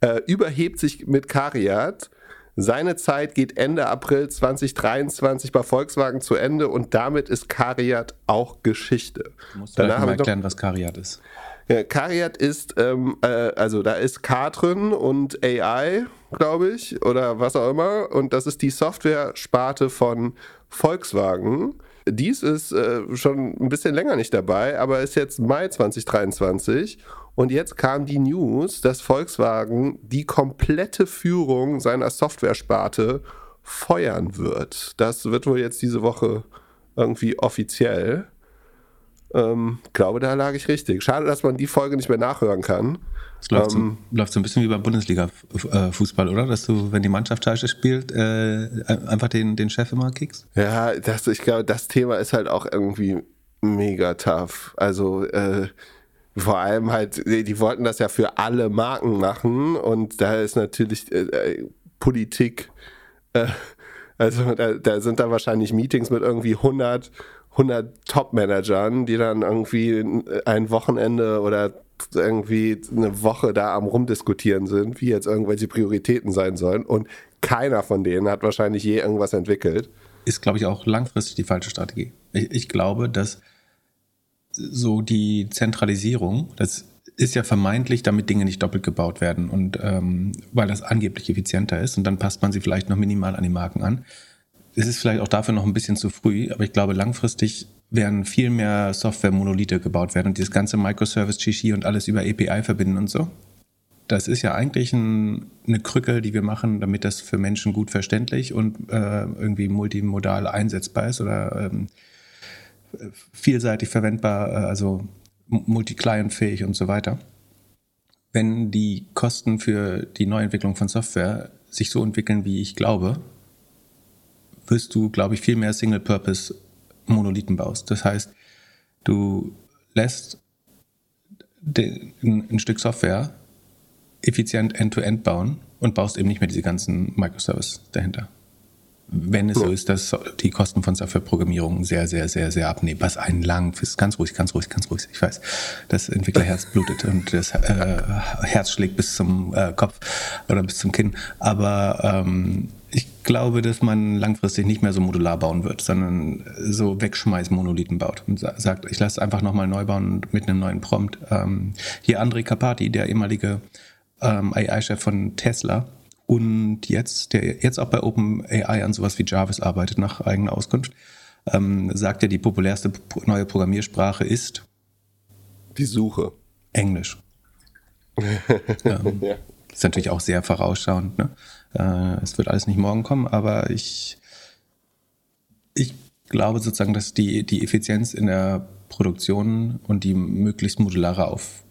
A: äh, überhebt sich mit Kariat. Seine Zeit geht Ende April 2023 bei Volkswagen zu Ende und damit ist Kariat auch Geschichte.
B: Du musst Danach mal erklären, was Kariat ist.
A: Ja, Kariat ist, ähm, äh, also da ist K drin und AI, glaube ich, oder was auch immer. Und das ist die Software-Sparte von Volkswagen. Dies ist äh, schon ein bisschen länger nicht dabei, aber ist jetzt Mai 2023. Und jetzt kam die News, dass Volkswagen die komplette Führung seiner Software-Sparte feuern wird. Das wird wohl jetzt diese Woche irgendwie offiziell. Ähm, glaube, da lag ich richtig. Schade, dass man die Folge nicht mehr nachhören kann.
B: Es läuft, ähm, so, läuft so ein bisschen wie beim Bundesliga-Fußball, oder? Dass du, wenn die Mannschaft scheiße spielt, äh, einfach den, den Chef immer kickst?
A: Ja, das, ich glaube, das Thema ist halt auch irgendwie mega tough. Also, äh, vor allem halt, die wollten das ja für alle Marken machen und da ist natürlich äh, äh Politik, äh, also da, da, sind da wahrscheinlich Meetings mit irgendwie 100, 100 Top-Managern, die dann irgendwie ein Wochenende oder irgendwie eine Woche da am rumdiskutieren sind, wie jetzt irgendwelche Prioritäten sein sollen. Und keiner von denen hat wahrscheinlich je irgendwas entwickelt.
B: Ist, glaube ich, auch langfristig die falsche Strategie. Ich, ich glaube, dass so die Zentralisierung, das ist ja vermeintlich, damit Dinge nicht doppelt gebaut werden und ähm, weil das angeblich effizienter ist und dann passt man sie vielleicht noch minimal an die Marken an. Es ist vielleicht auch dafür noch ein bisschen zu früh, aber ich glaube, langfristig werden viel mehr Software-Monolithe gebaut werden und dieses ganze Microservice-Shishi und alles über API verbinden und so. Das ist ja eigentlich ein, eine Krücke, die wir machen, damit das für Menschen gut verständlich und äh, irgendwie multimodal einsetzbar ist oder ähm, vielseitig verwendbar, äh, also multi-client-fähig und so weiter. Wenn die Kosten für die Neuentwicklung von Software sich so entwickeln, wie ich glaube, wirst du, glaube ich, viel mehr Single-Purpose Monolithen baust. Das heißt, du lässt ein Stück Software effizient end-to-end -End bauen und baust eben nicht mehr diese ganzen Microservices dahinter. Wenn es so ist, dass die Kosten von Softwareprogrammierung sehr, sehr, sehr, sehr abnehmen, was einen lang, ganz ruhig, ganz ruhig, ganz ruhig, ich weiß, das Entwicklerherz blutet und das äh, Herz schlägt bis zum äh, Kopf oder bis zum Kinn, aber ähm, ich glaube, dass man langfristig nicht mehr so modular bauen wird, sondern so Wegschmeiß-Monolithen baut und sagt, ich lasse einfach nochmal neu bauen mit einem neuen Prompt. Ähm, hier André Kapati, der ehemalige ähm, AI-Chef von Tesla und jetzt, der jetzt auch bei OpenAI an sowas wie Jarvis arbeitet, nach eigener Auskunft, ähm, sagt er, die populärste neue Programmiersprache ist
A: die Suche.
B: Englisch. ähm, ja. Ist natürlich auch sehr vorausschauend. Ne? Äh, es wird alles nicht morgen kommen, aber ich, ich glaube sozusagen, dass die, die Effizienz in der Produktion und die möglichst modulare auf,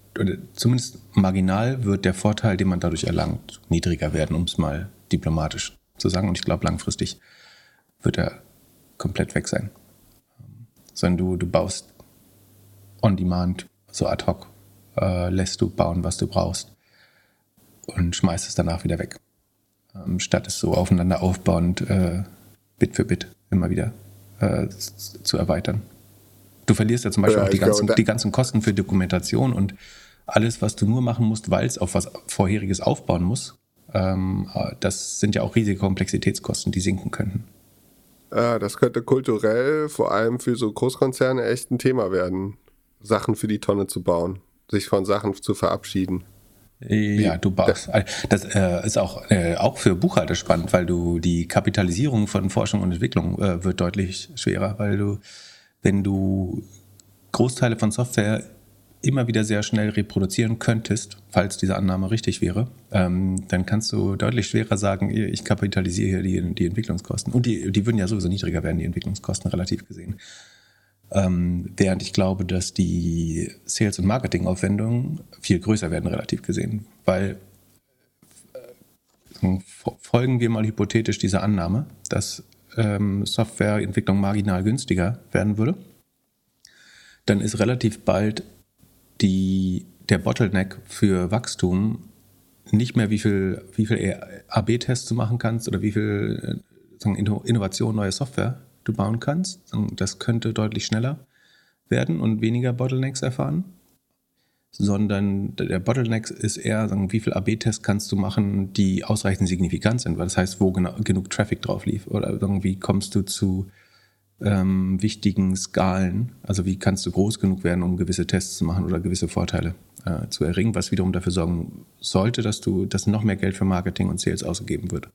B: zumindest marginal wird der Vorteil, den man dadurch erlangt, niedriger werden, um es mal diplomatisch zu sagen. Und ich glaube, langfristig wird er komplett weg sein. Sondern du, du baust on demand, so ad hoc, äh, lässt du bauen, was du brauchst und schmeißt es danach wieder weg ähm, statt es so aufeinander aufbauend äh, Bit für Bit immer wieder äh, zu erweitern. Du verlierst ja zum Beispiel ja, auch die ganzen, die ganzen Kosten für Dokumentation und alles, was du nur machen musst, weil es auf was Vorheriges aufbauen muss. Ähm, das sind ja auch riesige Komplexitätskosten, die sinken könnten.
A: Ja, das könnte kulturell, vor allem für so Großkonzerne, echt ein Thema werden, Sachen für die Tonne zu bauen, sich von Sachen zu verabschieden.
B: Ja, du baust. Das äh, ist auch, äh, auch für Buchhalter spannend, weil du die Kapitalisierung von Forschung und Entwicklung äh, wird deutlich schwerer, weil du, wenn du Großteile von Software immer wieder sehr schnell reproduzieren könntest, falls diese Annahme richtig wäre, ähm, dann kannst du deutlich schwerer sagen, ich kapitalisiere hier die, die Entwicklungskosten. Und die, die würden ja sowieso niedriger werden, die Entwicklungskosten relativ gesehen. Ähm, während ich glaube, dass die Sales- und Marketingaufwendungen viel größer werden, relativ gesehen. Weil äh, folgen wir mal hypothetisch dieser Annahme, dass ähm, Softwareentwicklung marginal günstiger werden würde, dann ist relativ bald die, der Bottleneck für Wachstum nicht mehr, wie viel, wie viel AB-Tests du machen kannst oder wie viel äh, Innovation, neue Software du bauen kannst. Das könnte deutlich schneller werden und weniger Bottlenecks erfahren. Sondern der Bottleneck ist eher, sagen, wie viel AB-Tests kannst du machen, die ausreichend signifikant sind, weil das heißt, wo genau, genug Traffic drauf lief. Oder wie kommst du zu ähm, wichtigen Skalen, also wie kannst du groß genug werden, um gewisse Tests zu machen oder gewisse Vorteile äh, zu erringen, was wiederum dafür sorgen sollte, dass du, dass noch mehr Geld für Marketing und Sales ausgegeben wird.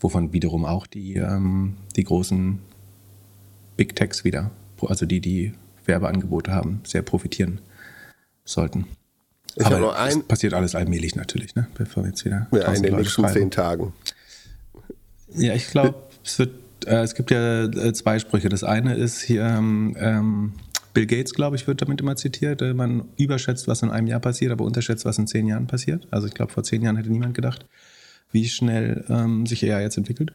B: Wovon wiederum auch die, ähm, die großen Big Techs wieder, also die, die Werbeangebote haben, sehr profitieren sollten. Ich Aber nur ein, passiert alles allmählich natürlich, ne? bevor wir jetzt wieder.
A: Ja, in den nächsten zehn Tagen.
B: Ja, ich glaube, es wird, äh, es gibt ja äh, zwei Sprüche. Das eine ist hier, ähm, Bill Gates, glaube ich, wird damit immer zitiert. Äh, man überschätzt, was in einem Jahr passiert, aber unterschätzt, was in zehn Jahren passiert. Also ich glaube, vor zehn Jahren hätte niemand gedacht, wie schnell ähm, sich AI jetzt entwickelt.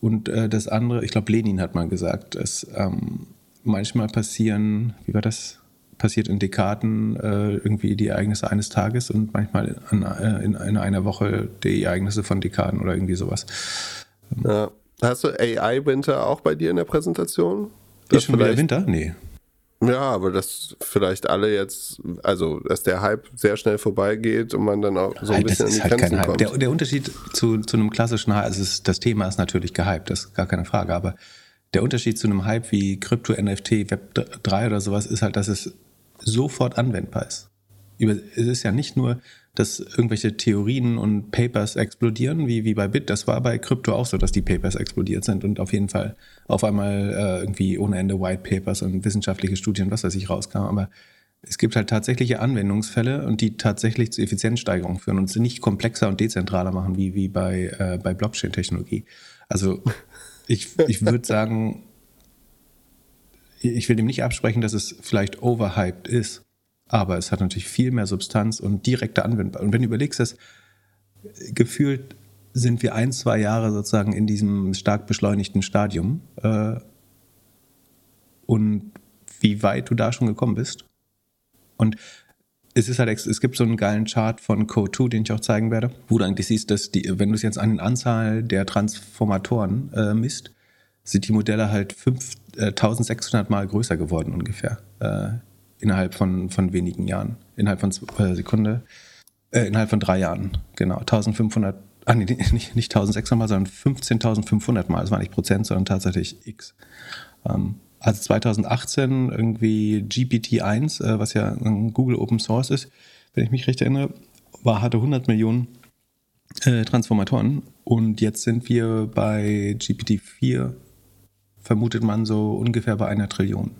B: Und äh, das andere, ich glaube, Lenin hat mal gesagt, dass ähm, manchmal passieren, wie war das? Passiert in Dekaden äh, irgendwie die Ereignisse eines Tages und manchmal in, äh, in, in, einer Woche die Ereignisse von Dekaden oder irgendwie sowas.
A: Ja. Hast du AI-Winter auch bei dir in der Präsentation?
B: Das ist schon wieder Winter? Nee.
A: Ja, aber dass vielleicht alle jetzt, also dass der Hype sehr schnell vorbeigeht und man dann auch so ein bisschen
B: das ist
A: in die halt
B: kein
A: Hype.
B: Kommt. Der, der Unterschied zu, zu einem klassischen Hype, also ist, das Thema ist natürlich gehypt, das ist gar keine Frage, aber der Unterschied zu einem Hype wie Krypto, NFT, Web 3 oder sowas ist halt, dass es sofort anwendbar ist. es ist ja nicht nur, dass irgendwelche Theorien und Papers explodieren, wie, wie bei Bit. Das war bei Krypto auch so, dass die Papers explodiert sind und auf jeden Fall auf einmal äh, irgendwie ohne Ende White Papers und wissenschaftliche Studien, was weiß ich, rauskam. Aber es gibt halt tatsächliche Anwendungsfälle und die tatsächlich zu Effizienzsteigerungen führen und sie nicht komplexer und dezentraler machen wie, wie bei, äh, bei Blockchain-Technologie. Also ich, ich würde sagen, ich will dem nicht absprechen, dass es vielleicht overhyped ist, aber es hat natürlich viel mehr Substanz und direkte Anwendbarkeit. Und wenn du überlegst, dass gefühlt sind wir ein, zwei Jahre sozusagen in diesem stark beschleunigten Stadium äh, und wie weit du da schon gekommen bist. Und es ist halt, es gibt so einen geilen Chart von Code2, den ich auch zeigen werde, wo du eigentlich siehst, dass die, wenn du es jetzt an den Anzahl der Transformatoren äh, misst, sind die Modelle halt 5600 äh, Mal größer geworden ungefähr. Äh, innerhalb von, von wenigen Jahren. Innerhalb von äh, Sekunde. Äh, innerhalb von drei Jahren, genau. 1500, ah nee, nicht, nicht 1600 Mal, sondern 15.500 Mal. Das war nicht Prozent, sondern tatsächlich X. Ähm, also 2018 irgendwie GPT-1, äh, was ja Google Open Source ist, wenn ich mich recht erinnere, war, hatte 100 Millionen äh, Transformatoren und jetzt sind wir bei GPT-4 vermutet man so ungefähr bei einer Trillion.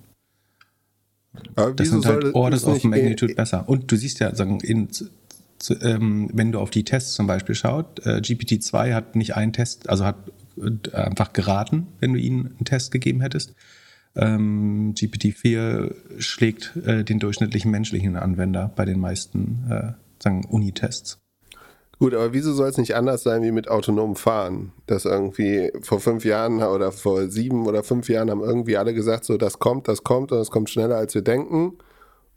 B: Aber das sind halt Orders of Magnitude besser. Und du siehst ja, sagen, in, zu, ähm, wenn du auf die Tests zum Beispiel schaut, äh, GPT-2 hat nicht einen Test, also hat äh, einfach geraten, wenn du ihnen einen Test gegeben hättest. Ähm, GPT-4 schlägt äh, den durchschnittlichen menschlichen Anwender bei den meisten äh, sagen Unitests.
A: Gut, aber wieso soll es nicht anders sein wie mit autonomem Fahren? Das irgendwie vor fünf Jahren oder vor sieben oder fünf Jahren haben irgendwie alle gesagt, so das kommt, das kommt und es kommt schneller als wir denken.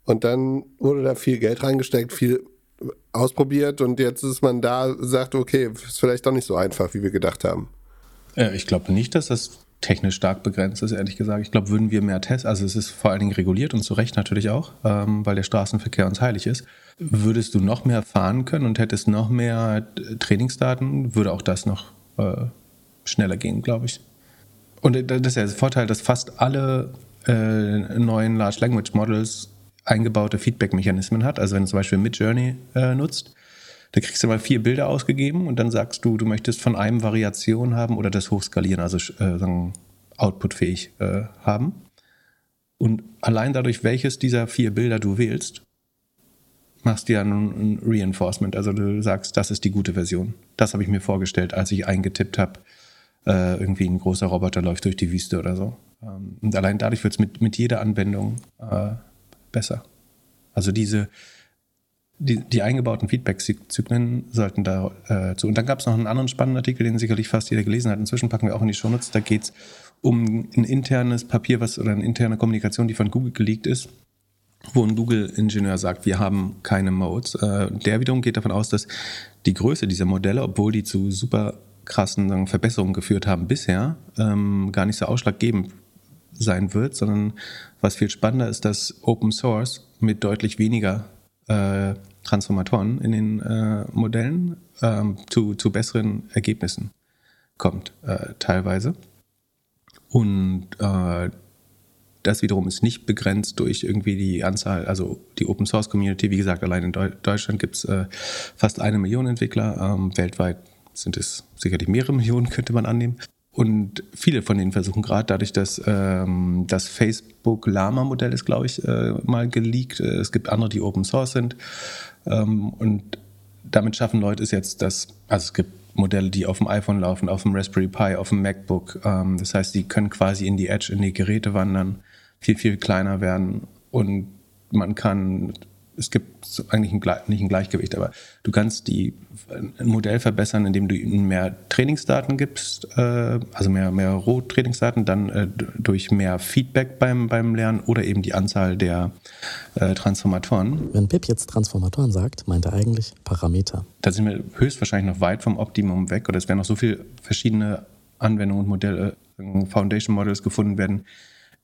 A: Und dann wurde da viel Geld reingesteckt, viel ausprobiert und jetzt ist man da, sagt, okay, ist vielleicht doch nicht so einfach, wie wir gedacht haben.
B: Äh, ich glaube nicht, dass das technisch stark begrenzt ist, ehrlich gesagt. Ich glaube, würden wir mehr testen, also es ist vor allen Dingen reguliert und zu Recht natürlich auch, ähm, weil der Straßenverkehr uns heilig ist. Würdest du noch mehr fahren können und hättest noch mehr Trainingsdaten, würde auch das noch äh, schneller gehen, glaube ich. Und das ist ja der Vorteil, dass fast alle äh, neuen Large Language Models eingebaute Feedback-Mechanismen hat. Also wenn du zum Beispiel Midjourney äh, nutzt, da kriegst du mal vier Bilder ausgegeben und dann sagst du, du möchtest von einem Variation haben oder das hochskalieren, also äh, sagen, outputfähig äh, haben. Und allein dadurch, welches dieser vier Bilder du wählst, machst du ja ein, ein Reinforcement. Also du sagst, das ist die gute Version. Das habe ich mir vorgestellt, als ich eingetippt habe, äh, irgendwie ein großer Roboter läuft durch die Wüste oder so. Ähm, und allein dadurch wird es mit, mit jeder Anwendung äh, besser. Also diese, die, die eingebauten Feedback-Zyklen sollten da äh, zu. Und dann gab es noch einen anderen spannenden Artikel, den sicherlich fast jeder gelesen hat. Inzwischen packen wir auch in die Shownotes. Da geht es um ein internes Papier, was oder eine interne Kommunikation, die von Google geleakt ist, wo ein Google-Ingenieur sagt, wir haben keine Modes. Äh, der wiederum geht davon aus, dass die Größe dieser Modelle, obwohl die zu super krassen sagen, Verbesserungen geführt haben bisher, ähm, gar nicht so ausschlaggebend sein wird, sondern was viel spannender ist, dass Open Source mit deutlich weniger äh, Transformatoren in den äh, Modellen ähm, zu, zu besseren Ergebnissen kommt, äh, teilweise. Und äh, das wiederum ist nicht begrenzt durch irgendwie die Anzahl, also die Open Source Community. Wie gesagt, allein in Deutschland gibt es äh, fast eine Million Entwickler. Ähm, weltweit sind es sicherlich mehrere Millionen, könnte man annehmen. Und viele von denen versuchen gerade dadurch, dass ähm, das Facebook Lama-Modell ist, glaube ich, äh, mal geleakt. Äh, es gibt andere, die Open Source sind. Ähm, und damit schaffen Leute es jetzt, dass, also es gibt Modelle, die auf dem iPhone laufen, auf dem Raspberry Pi, auf dem MacBook. Ähm, das heißt, die können quasi in die Edge, in die Geräte wandern, viel, viel kleiner werden und man kann es gibt eigentlich ein, nicht ein Gleichgewicht, aber du kannst die, ein Modell verbessern, indem du ihnen mehr Trainingsdaten gibst, äh, also mehr, mehr Roh-Trainingsdaten, dann äh, durch mehr Feedback beim, beim Lernen oder eben die Anzahl der äh, Transformatoren.
C: Wenn Pip jetzt Transformatoren sagt, meint er eigentlich Parameter.
B: Da sind wir höchstwahrscheinlich noch weit vom Optimum weg oder es werden noch so viele verschiedene Anwendungen und Modelle, Foundation Models gefunden werden,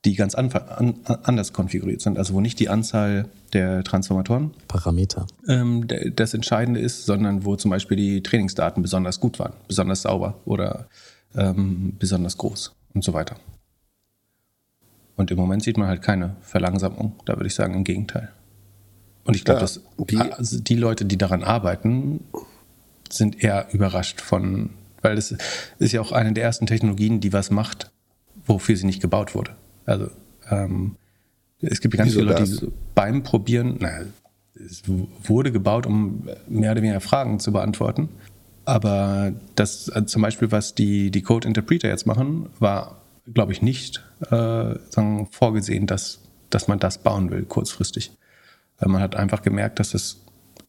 B: die ganz an, an, anders konfiguriert sind, also wo nicht die Anzahl der Transformatoren
C: Parameter
B: ähm, das Entscheidende ist, sondern wo zum Beispiel die Trainingsdaten besonders gut waren, besonders sauber oder ähm, besonders groß und so weiter. Und im Moment sieht man halt keine Verlangsamung, da würde ich sagen im Gegenteil. Und ich glaube,
A: Ja,
B: dass
A: die-
B: die, die Leute, die daran arbeiten, sind die,
A: Die-
B: also die Leute, die daran arbeiten, sind eher überrascht von, weil das ist ja auch eine der ersten Technologien, die was macht, wofür sie nicht gebaut wurde. Also ähm, es gibt ganz
A: Wieso
B: viele Leute,
A: das?
B: die beim Probieren, naja, es wurde gebaut, um mehr oder weniger Fragen zu beantworten. Aber das also zum Beispiel, was die, die Code Interpreter jetzt machen, war, glaube ich, nicht äh, sagen, vorgesehen, dass, dass man das bauen will, kurzfristig. Weil man hat einfach gemerkt, dass es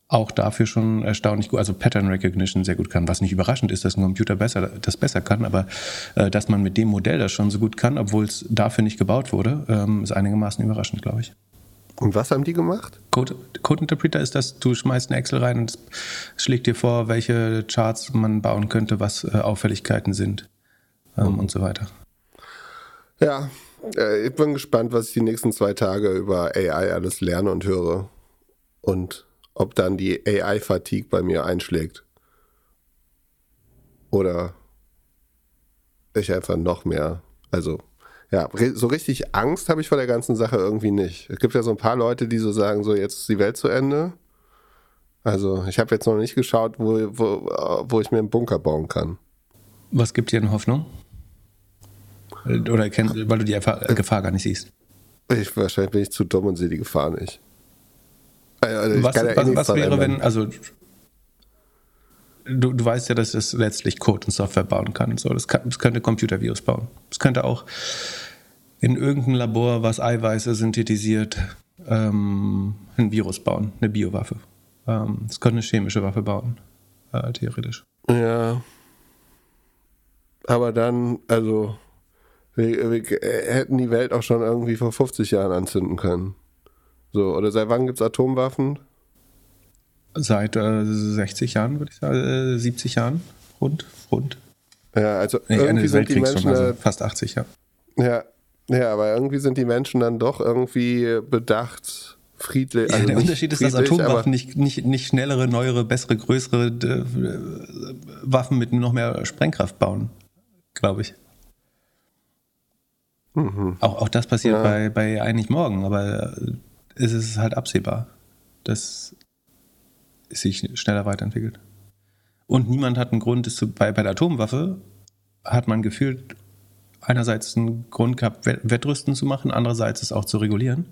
B: auch dafür schon erstaunlich gut, also Pattern Recognition sehr gut kann, was nicht überraschend ist, dass ein Computer besser, das besser kann, aber äh, dass man mit dem Modell das schon so gut kann, obwohl es dafür nicht gebaut wurde, ähm, ist einigermaßen überraschend, glaube ich.
A: Und was haben die gemacht?
B: Code, Code Interpreter ist das, du schmeißt eine Excel rein und schlägt dir vor, welche Charts man bauen könnte, was äh, Auffälligkeiten sind ähm, und so weiter.
A: Ja, äh, ich bin gespannt, was ich die nächsten zwei Tage über AI alles lerne und höre. Und ob dann die AI-Fatigue bei mir einschlägt. Oder ich einfach noch mehr. Also, ja, so richtig Angst habe ich vor der ganzen Sache irgendwie nicht. Es gibt ja so ein paar Leute, die so sagen, so jetzt ist die Welt zu Ende. Also, ich habe jetzt noch nicht geschaut, wo, wo, wo ich mir einen Bunker bauen kann.
B: Was gibt dir denn Hoffnung? Oder kenn, weil du die Erfa- Gefahr gar nicht siehst.
A: Ich, wahrscheinlich bin ich zu dumm und sehe die Gefahr nicht. Also, ich
B: was
A: ja eh
B: was,
A: nichts
B: was wäre, wenn, also du, du weißt ja, dass es letztlich Code und Software bauen kann. und So, das, kann, das könnte Computervirus bauen. Es könnte auch in irgendeinem Labor, was Eiweiße synthetisiert, ähm, ein Virus bauen, eine Biowaffe. Ähm, es könnte eine chemische Waffe bauen, äh, theoretisch.
A: Ja. Aber dann, also, wir, wir äh, hätten die Welt auch schon irgendwie vor 50 Jahren anzünden können. So, oder seit wann gibt es Atomwaffen?
B: Seit äh, 60 Jahren, würde ich sagen, äh, 70 Jahren, rund, rund.
A: Ja, also
B: Nee, Ende
A: irgendwie
B: des
A: sind die
B: Weltkriegs
A: Menschen,
B: schon, also fast 80 Jahre.
A: ja, ja, aber irgendwie sind die Menschen dann doch irgendwie bedacht, friedlich.
B: Ja,
A: also
B: der
A: nicht
B: Unterschied ist, dass Atomwaffen nicht, nicht, nicht schnellere, neuere, bessere, größere äh, Waffen mit noch mehr Sprengkraft bauen, glaube ich. Auch, auch das passiert
A: Ja.
B: bei, bei eigentlich morgen, aber äh, es ist halt absehbar, dass es sich schneller weiterentwickelt. Und niemand hat einen Grund, es zu, bei, bei der Atomwaffe hat man gefühlt einerseits einen Grund gehabt, Wett- Wettrüsten zu machen, andererseits es auch zu regulieren.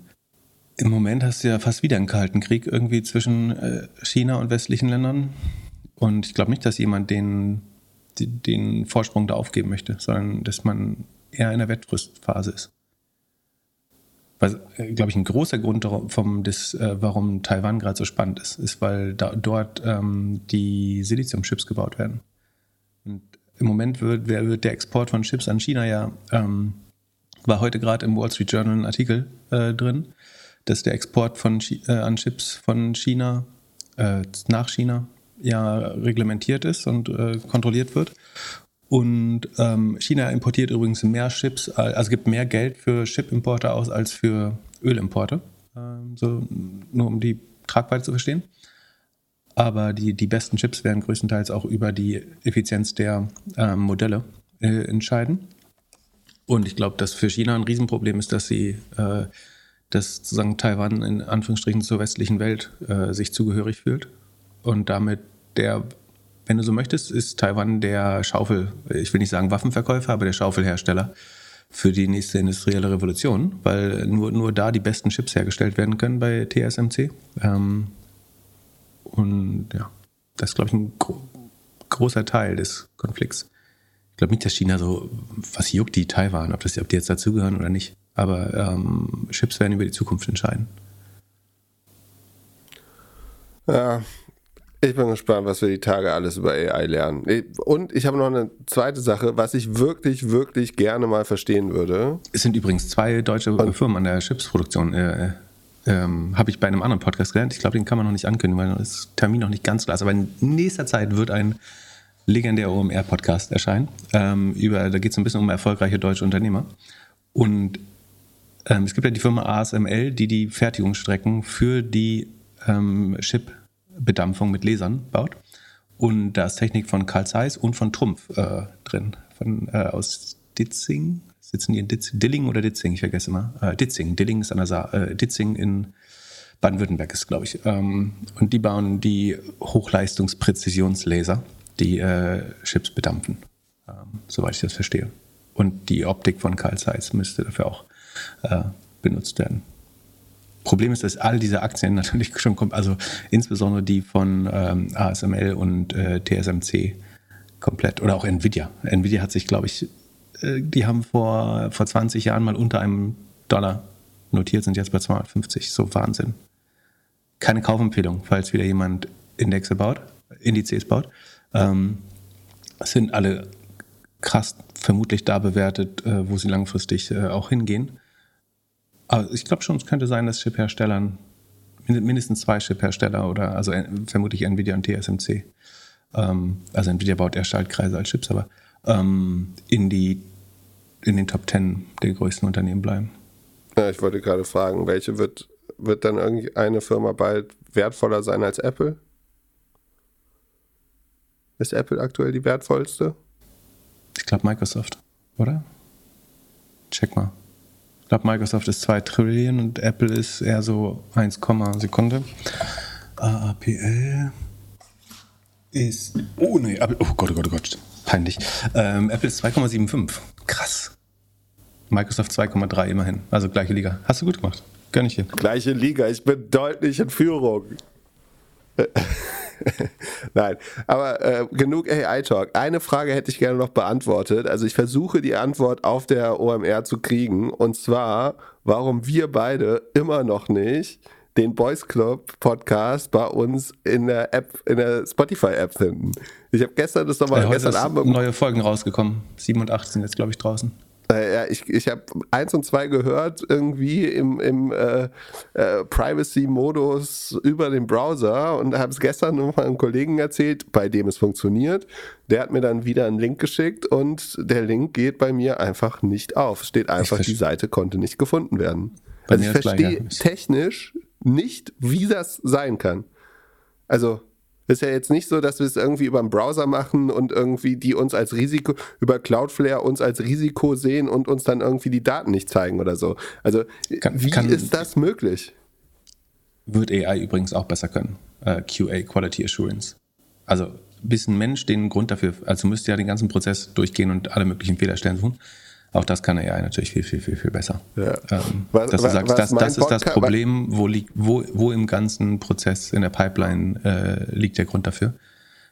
B: Im Moment hast du ja fast wieder einen kalten Krieg irgendwie zwischen äh, China und westlichen Ländern. Und ich glaube nicht, dass jemand den, den Vorsprung da aufgeben möchte, sondern dass man eher in der Wettrüstphase ist. Was, glaube ich, ein großer Grund vom, des, äh, warum Taiwan gerade so spannend ist, ist, weil da, dort ähm, die Siliziumchips gebaut werden. Und im Moment wird, wird der Export von Chips an China ja, ähm, war heute gerade im Wall Street Journal ein Artikel äh, drin, dass der Export von äh, an Chips von China äh, nach China ja reglementiert ist und äh, kontrolliert wird. Und ähm, China importiert übrigens mehr Chips, äh, also gibt mehr Geld für Chipimporte aus als für Ölimporte. Ähm, so, nur um die Tragweite zu verstehen. Aber die, die besten Chips werden größtenteils auch über die Effizienz der ähm, Modelle äh, entscheiden. Und ich glaube, dass für China ein Riesenproblem ist, dass sie, äh, dass sozusagen Taiwan in Anführungsstrichen zur westlichen Welt äh, sich zugehörig fühlt. Und damit der, wenn du so möchtest, ist Taiwan der Schaufel, ich will nicht sagen Waffenverkäufer, aber der Schaufelhersteller für die nächste industrielle Revolution, weil nur, nur da die besten Chips hergestellt werden können bei TSMC. Ähm, und ja, das ist, glaube ich, ein gro großer Teil des Konflikts. Ich glaube nicht, dass China so, was juckt die Taiwan, ob, das, ob die jetzt dazugehören oder nicht. Aber ähm, Chips werden über die Zukunft entscheiden.
A: Ja, ich bin gespannt, was wir die Tage alles über AI lernen. Und ich habe noch eine zweite Sache, was ich wirklich, wirklich gerne mal verstehen würde.
B: Es sind übrigens zwei deutsche Firmen an der Chipsproduktion. Äh, ähm, Habe ich bei einem anderen Podcast gelernt. Ich glaube, den kann man noch nicht ankündigen, weil das Termin noch nicht ganz klar ist. Aber in nächster Zeit wird ein legendärer OMR-Podcast erscheinen. Ähm, über, da geht es ein bisschen um erfolgreiche deutsche Unternehmer. Und ähm, es gibt ja die Firma ASML, die die Fertigungsstrecken für die ähm, Chip-Bedampfung mit Lasern baut. Und da ist Technik von Carl Zeiss und von Trumpf äh, drin, von, äh, aus Ditzing. Sitzen die in Ditz Dilling oder Ditzing? Ich vergesse immer. Äh, Ditzing. Dilling ist an der Saar. Äh, Ditzing in Baden-Württemberg ist, glaube ich. Ähm, und die bauen die Hochleistungspräzisionslaser, die äh, Chips bedampfen, ähm, soweit ich das verstehe. Und die Optik von Carl Zeiss müsste dafür auch äh, benutzt werden. Problem ist, dass all diese Aktien natürlich schon kommen, also insbesondere die von ähm, ASML und äh, TSMC komplett oder auch Nvidia. Nvidia hat sich, glaube ich, äh, die haben vor, vor 20 Jahren mal unter einem Dollar notiert, sind jetzt bei 250. So Wahnsinn. Keine Kaufempfehlung, falls wieder jemand Indexe baut, Indizes baut. Ähm, sind alle krass vermutlich da bewertet, äh, wo sie langfristig äh, auch hingehen. Aber ich glaube schon, es könnte sein, dass Chip-Herstellern, mindestens zwei Chip-Hersteller oder also äh, vermutlich Nvidia und TSMC, ähm, also Nvidia baut eher Schaltkreise als Chips, aber ähm, in, die, in den Top 10 der größten Unternehmen bleiben.
A: Ja, ich wollte gerade fragen, welche wird, wird dann irgendeine Firma bald wertvoller sein als Apple? Ist Apple aktuell die wertvollste?
B: Ich glaube Microsoft, oder? Check mal. Ich glaube, Microsoft ist 2 Trillion und Apple ist eher so 1, Sekunde. AAPL ist. Oh nee, oh Gott, oh Gott, oh Gott. Peinlich. Ähm, Apple ist 2,75. Krass. Microsoft 2,3 immerhin. Also gleiche Liga. Hast du gut gemacht. Gönn ich dir.
A: Gleiche Liga. Ich bin deutlich in Führung. Nein, aber äh, genug AI-Talk. Eine Frage hätte ich gerne noch beantwortet. Also ich versuche die Antwort auf der OMR zu kriegen. Und zwar, warum wir beide immer noch nicht den Boys Club Podcast bei uns in der App, in der Spotify App finden. Ich habe gestern das nochmal,
B: ja,
A: gestern
B: Abend neue Folgen rausgekommen. Sieben und acht sind jetzt glaube ich draußen.
A: Äh, ja, ich, ich habe eins und zwei gehört, irgendwie im, im äh, äh, Privacy-Modus über den Browser und habe es gestern nochmal einem Kollegen erzählt, bei dem es funktioniert. Der hat mir dann wieder einen Link geschickt und der Link geht bei mir einfach nicht auf. Steht einfach, die Seite konnte nicht gefunden werden. Bei also ich verstehe technisch nicht, wie das sein kann. Also ist ja jetzt nicht so, dass wir es irgendwie über einen Browser machen und irgendwie die uns als Risiko, über Cloudflare uns als Risiko sehen und uns dann irgendwie die Daten nicht zeigen oder so. Also, kann, wie kann, ist das möglich?
B: Wird AI übrigens auch besser können. Äh, QA, Quality Assurance. Also, bis ein Mensch den Grund dafür, also müsste ja den ganzen Prozess durchgehen und alle möglichen Fehlerstellen suchen. Auch das kann AI natürlich viel, viel, viel, viel besser. Ja. Ähm, was, dass du sagst, das, das ist das Problem, wo, liegt, wo, wo im ganzen Prozess in der Pipeline äh, liegt der Grund dafür.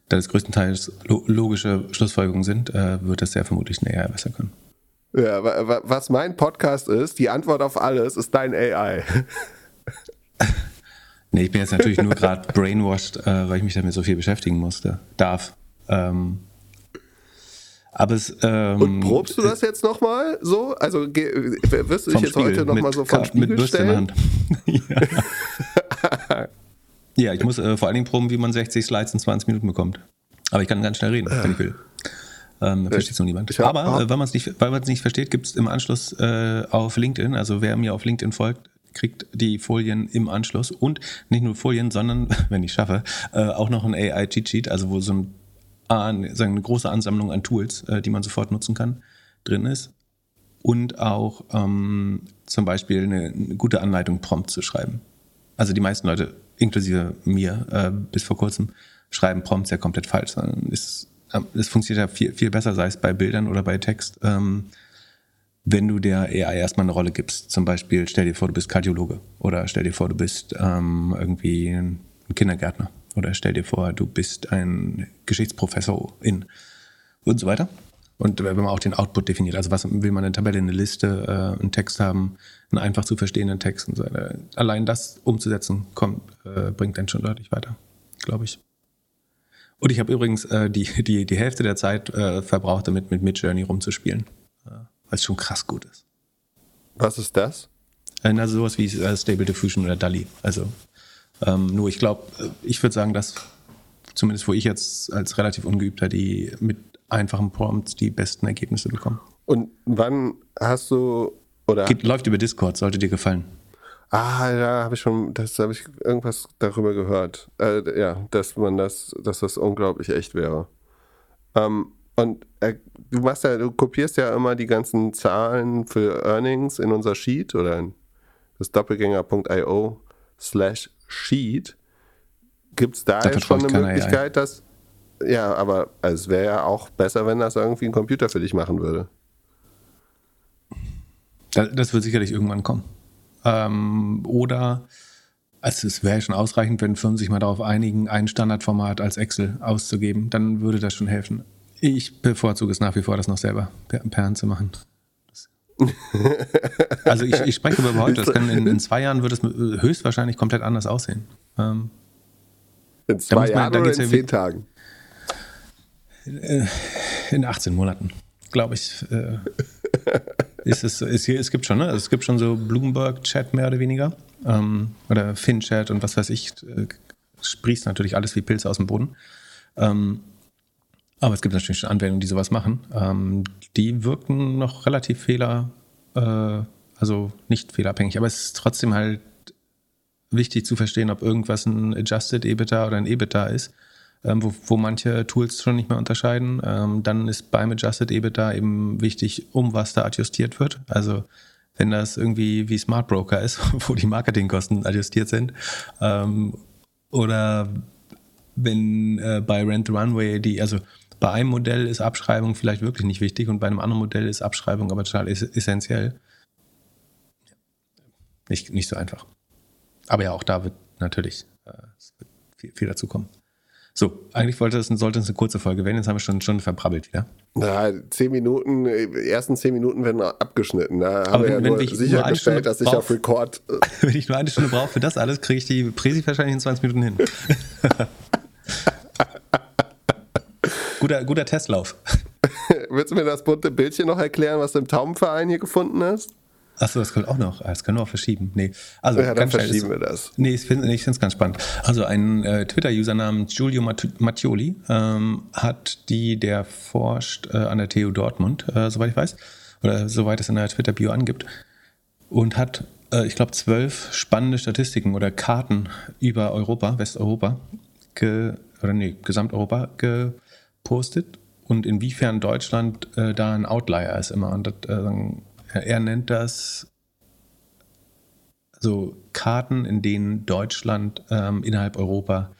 B: Da das größtenteils logische Schlussfolgerungen sind, äh, wird das sehr vermutlich ein AI besser können.
A: Ja, was mein Podcast ist, die Antwort auf alles ist dein AI.
B: nee, ich bin jetzt natürlich nur gerade brainwashed, äh, weil ich mich damit so viel beschäftigen musste. Darf. Ähm, aber es, ähm,
A: Und probst du das jetzt nochmal so? Also wirst du dich jetzt Spiegel, heute nochmal so vom Spiegel mit stellen?
B: In der Hand. ja. ja, ich muss äh, vor allen Dingen proben, wie man 60 Slides in 20 Minuten bekommt. Aber ich kann ganz schnell reden, wenn ich will. Ähm, versteht es noch niemand. Hab, Aber äh, wenn man es nicht, nicht versteht, gibt es im Anschluss äh, auf LinkedIn, also wer mir auf LinkedIn folgt, kriegt die Folien im Anschluss und nicht nur Folien, sondern, wenn ich schaffe, äh, auch noch ein AI-Cheat-Sheet, also wo so ein eine, große Ansammlung an Tools, äh, die man sofort nutzen kann, drin ist. Und auch ähm, zum Beispiel eine, eine, gute Anleitung, Prompt zu schreiben. Also die meisten Leute, inklusive mir, äh, bis vor kurzem, schreiben Prompts ja komplett falsch. Es, äh, es funktioniert ja viel, viel besser, sei es bei Bildern oder bei Text, ähm, wenn du der AI erstmal eine Rolle gibst. Zum Beispiel, stell dir vor, du bist Kardiologe oder stell dir vor, du bist ähm, irgendwie ein Kindergärtner oder stell dir vor, du bist ein Geschichtsprofessor in und so weiter. Und wenn man auch den Output definiert, also was will man eine Tabelle, eine Liste, äh, einen Text haben, einen einfach zu verstehenden Text und so weiter. Allein das umzusetzen, kommt, äh, bringt einen schon deutlich weiter, glaube ich. Und ich habe übrigens äh, die, die, die Hälfte der Zeit äh, verbraucht, damit mit Midjourney rumzuspielen, äh, weil es schon krass gut ist.
A: Was ist das?
B: Also sowas wie Stable Diffusion oder DALI. Also ähm, nur ich glaube, äh, ich würde sagen, dass zumindest wo ich jetzt als relativ ungeübter die mit einfachen Prompts die besten Ergebnisse bekommen.
A: Und wann hast du oder
B: Geht, läuft über Discord, sollte dir gefallen.
A: Ah, ja, habe ich schon, das habe ich irgendwas darüber gehört. Äh, ja, dass man das, dass das unglaublich echt wäre. Ähm, und äh, du machst ja, du kopierst ja immer die ganzen Zahlen für Earnings in unser Sheet oder in das Doppelgänger.io slash sheet. Gibt es da
B: Da
A: jetzt schon eine Möglichkeit, dass. Ja, aber es wäre ja auch besser, wenn das irgendwie ein Computer für dich machen würde.
B: Das, das wird sicherlich irgendwann kommen. Ähm, oder also es wäre schon ausreichend, wenn Firmen sich mal darauf einigen, ein Standardformat als Excel auszugeben. Dann würde das schon helfen. Ich bevorzuge es nach wie vor, das noch selber per, per Hand zu machen. Also ich, ich spreche über heute. Das kann in, in zwei Jahren wird es höchstwahrscheinlich komplett anders aussehen. Ähm,
A: In zwei
B: man-
A: Jahren oder in
B: ja
A: zehn Tagen?
B: in 18 Monaten, glaube ich. Äh, ist es, ist hier, es gibt schon, ne? Es gibt schon so Bloomberg-Chat mehr oder weniger. Ähm, oder FinChat und was weiß ich. Äh, sprießt natürlich alles wie Pilze aus dem Boden. Ähm, aber es gibt natürlich schon Anwendungen, die sowas machen. Ähm, die wirken noch relativ fehler, äh, also nicht fehlerabhängig, aber es ist trotzdem halt wichtig zu verstehen, ob irgendwas ein Adjusted EBITDA oder ein EBITDA ist, ähm, wo, wo manche Tools schon nicht mehr unterscheiden. Ähm, dann ist beim Adjusted EBITDA eben wichtig, um was da adjustiert wird. Also wenn das irgendwie wie Smart Broker ist, wo die Marketingkosten adjustiert sind, ähm, oder wenn äh, bei Rent the Runway die, also bei einem Modell ist Abschreibung vielleicht wirklich nicht wichtig und bei einem anderen Modell ist Abschreibung aber total ess essentiell. Nicht, nicht so einfach. Aber ja, auch da wird natürlich äh, wird viel, viel dazu kommen. So, eigentlich wollte es, sollte es eine kurze Folge werden, jetzt haben wir schon, schon verbrabbelt wieder.
A: Na, zehn Minuten, die ersten zehn Minuten werden abgeschnitten. Da haben
B: Aber
A: wir ja
B: wenn- wenn
A: nur
B: ich nur eine
A: sichergestellt,
B: Stunde
A: dass ich
B: brauch-
A: auf Record. äh,
B: Wenn ich nur eine Stunde brauche für das alles, kriege ich die Präsi wahrscheinlich in 20 Minuten hin. guter, guter Testlauf.
A: Willst du mir das bunte Bildchen noch erklären, was du im Taubenverein hier gefunden hast?
B: Achso, das kommt auch noch. Ah, Das können wir auch verschieben. Nee. Also,
A: Ja, dann verschieben
B: Es-
A: wir das.
B: Nee, ich finde es ganz spannend. Also ein äh, Twitter-User namens Giulio Mat Mattioli ähm, hat die, der forscht äh, an der TU Dortmund, äh, soweit ich weiß, oder soweit es in der Twitter-Bio angibt, und hat, äh, ich glaube, zwölf spannende Statistiken oder Karten über Europa, Westeuropa, ge oder nee, Gesamteuropa gepostet und inwiefern Deutschland äh, da ein Outlier ist immer. Und das, äh, er nennt das so Karten, in denen Deutschland ähm, innerhalb Europa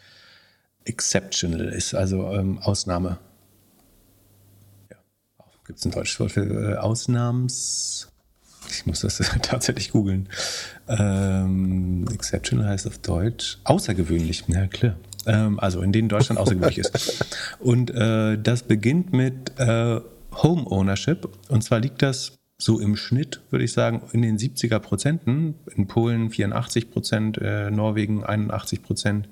B: exceptional ist, also ähm, Ausnahme. Ja, gibt es ein deutsches Wort für äh, Ausnahms? Ich muss das tatsächlich googeln. Ähm, exceptional heißt auf Deutsch außergewöhnlich. Ja, klar. Ähm, also in denen Deutschland außergewöhnlich ist. Und äh, das beginnt mit äh, Home Ownership. Und zwar liegt das so im Schnitt, würde ich sagen, in den 70er Prozenten. In Polen 84 Prozent, äh, Norwegen 81 Prozent,